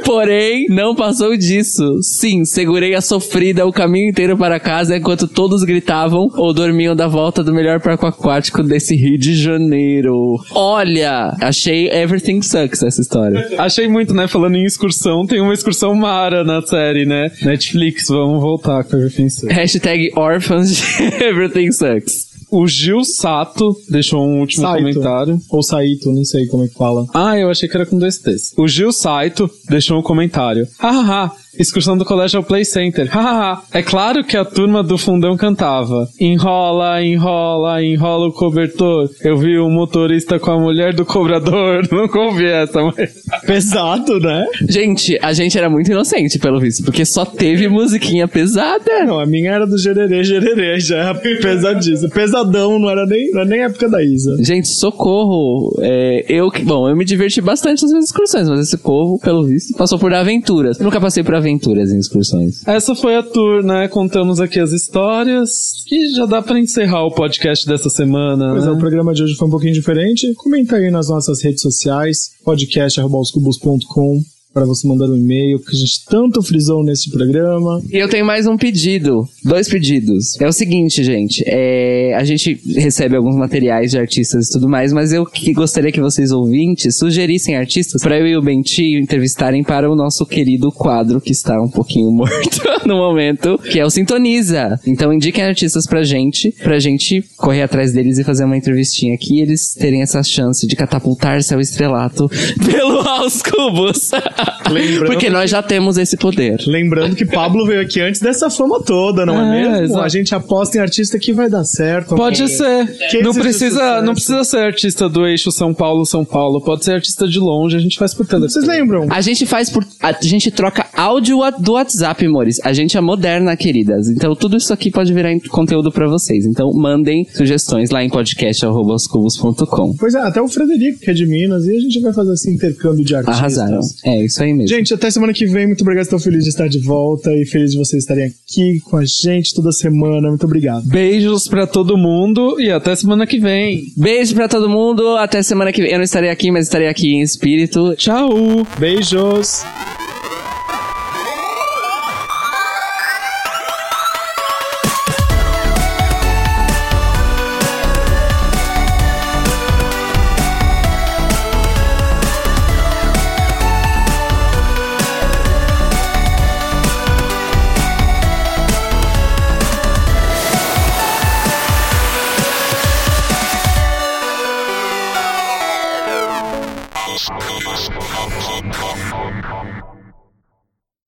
Porém, não passou disso. Sim, segurei a sofrida o caminho inteiro para casa enquanto todos gritavam ou dormiam da volta do melhor parque aquático desse Rio de Janeiro. Olha, achei Everything Sucks essa história. Achei muito, né? Falando em excursão, tem uma excursão Mara na série, né? Netflix, vamos voltar com a referência. Hashtag Orphans de Everything Sucks. O Gil Sato deixou um último Saito. comentário. Ou Saito, não sei como é que fala. Ah, eu achei que era com dois T's. O Gil Saito deixou um comentário. Hahaha, excursão do colégio ao Play Center. É claro que a turma do fundão cantava. Enrola, enrola, enrola o cobertor. Eu vi o motorista com a mulher do cobrador. Nunca ouvi essa, mas... Pesado, né? Gente, a gente era muito inocente, pelo visto, porque só teve musiquinha pesada. Não, a minha era do gererê, gererê, já era pesadíssimo. Pesadão, não era nem, não era nem época da Isa. Gente, socorro. É, eu que. Bom, eu me diverti bastante nas minhas excursões, mas esse povo, pelo visto, passou por aventuras. Eu nunca passei por aventuras em excursões. Essa foi a tour, né? Contamos aqui as histórias. E já dá pra encerrar o podcast dessa semana, Pois é, né? o programa de hoje foi um pouquinho diferente. Comenta aí nas nossas redes sociais, podcast.com para você mandar um e-mail, que a gente tanto frisou nesse programa. E eu tenho mais um pedido. Dois pedidos. É o seguinte, gente. É, a gente recebe alguns materiais de artistas e tudo mais, mas eu que gostaria que vocês ouvintes sugerissem artistas para eu e o Bentinho entrevistarem para o nosso querido quadro que está um pouquinho morto no momento, que é o Sintoniza. Então indiquem artistas pra gente, pra gente correr atrás deles e fazer uma entrevistinha aqui e eles terem essa chance de catapultar-se ao estrelato pelo Aos Cubos. Lembrando Porque nós já temos esse poder. Lembrando que Pablo veio aqui antes dessa fama toda, não é, É, mesmo? exato. A gente aposta em artista que vai dar certo. Pode É. ser. Que Não precisa, não precisa ser artista do eixo São Paulo, São Paulo. Pode ser artista de longe, a gente faz por telefone. Vocês lembram? A gente faz por. A gente troca áudio do WhatsApp, amores. A gente é moderna, queridas. Então tudo isso aqui pode virar conteúdo pra vocês. Então mandem sugestões lá em podcast.com. Pois é, até o Frederico, que é de Minas, e a gente vai fazer esse intercâmbio de artistas. Arrasaram. É, isso aí mesmo. Gente, até semana que vem. Muito obrigado, estou feliz de estar de volta e feliz de vocês estarem aqui com a gente toda semana. Muito obrigado. Beijos pra todo mundo e até semana que vem. Beijo pra todo mundo. Até semana que vem. Eu não estarei aqui, mas estarei aqui em espírito. Tchau! Beijos!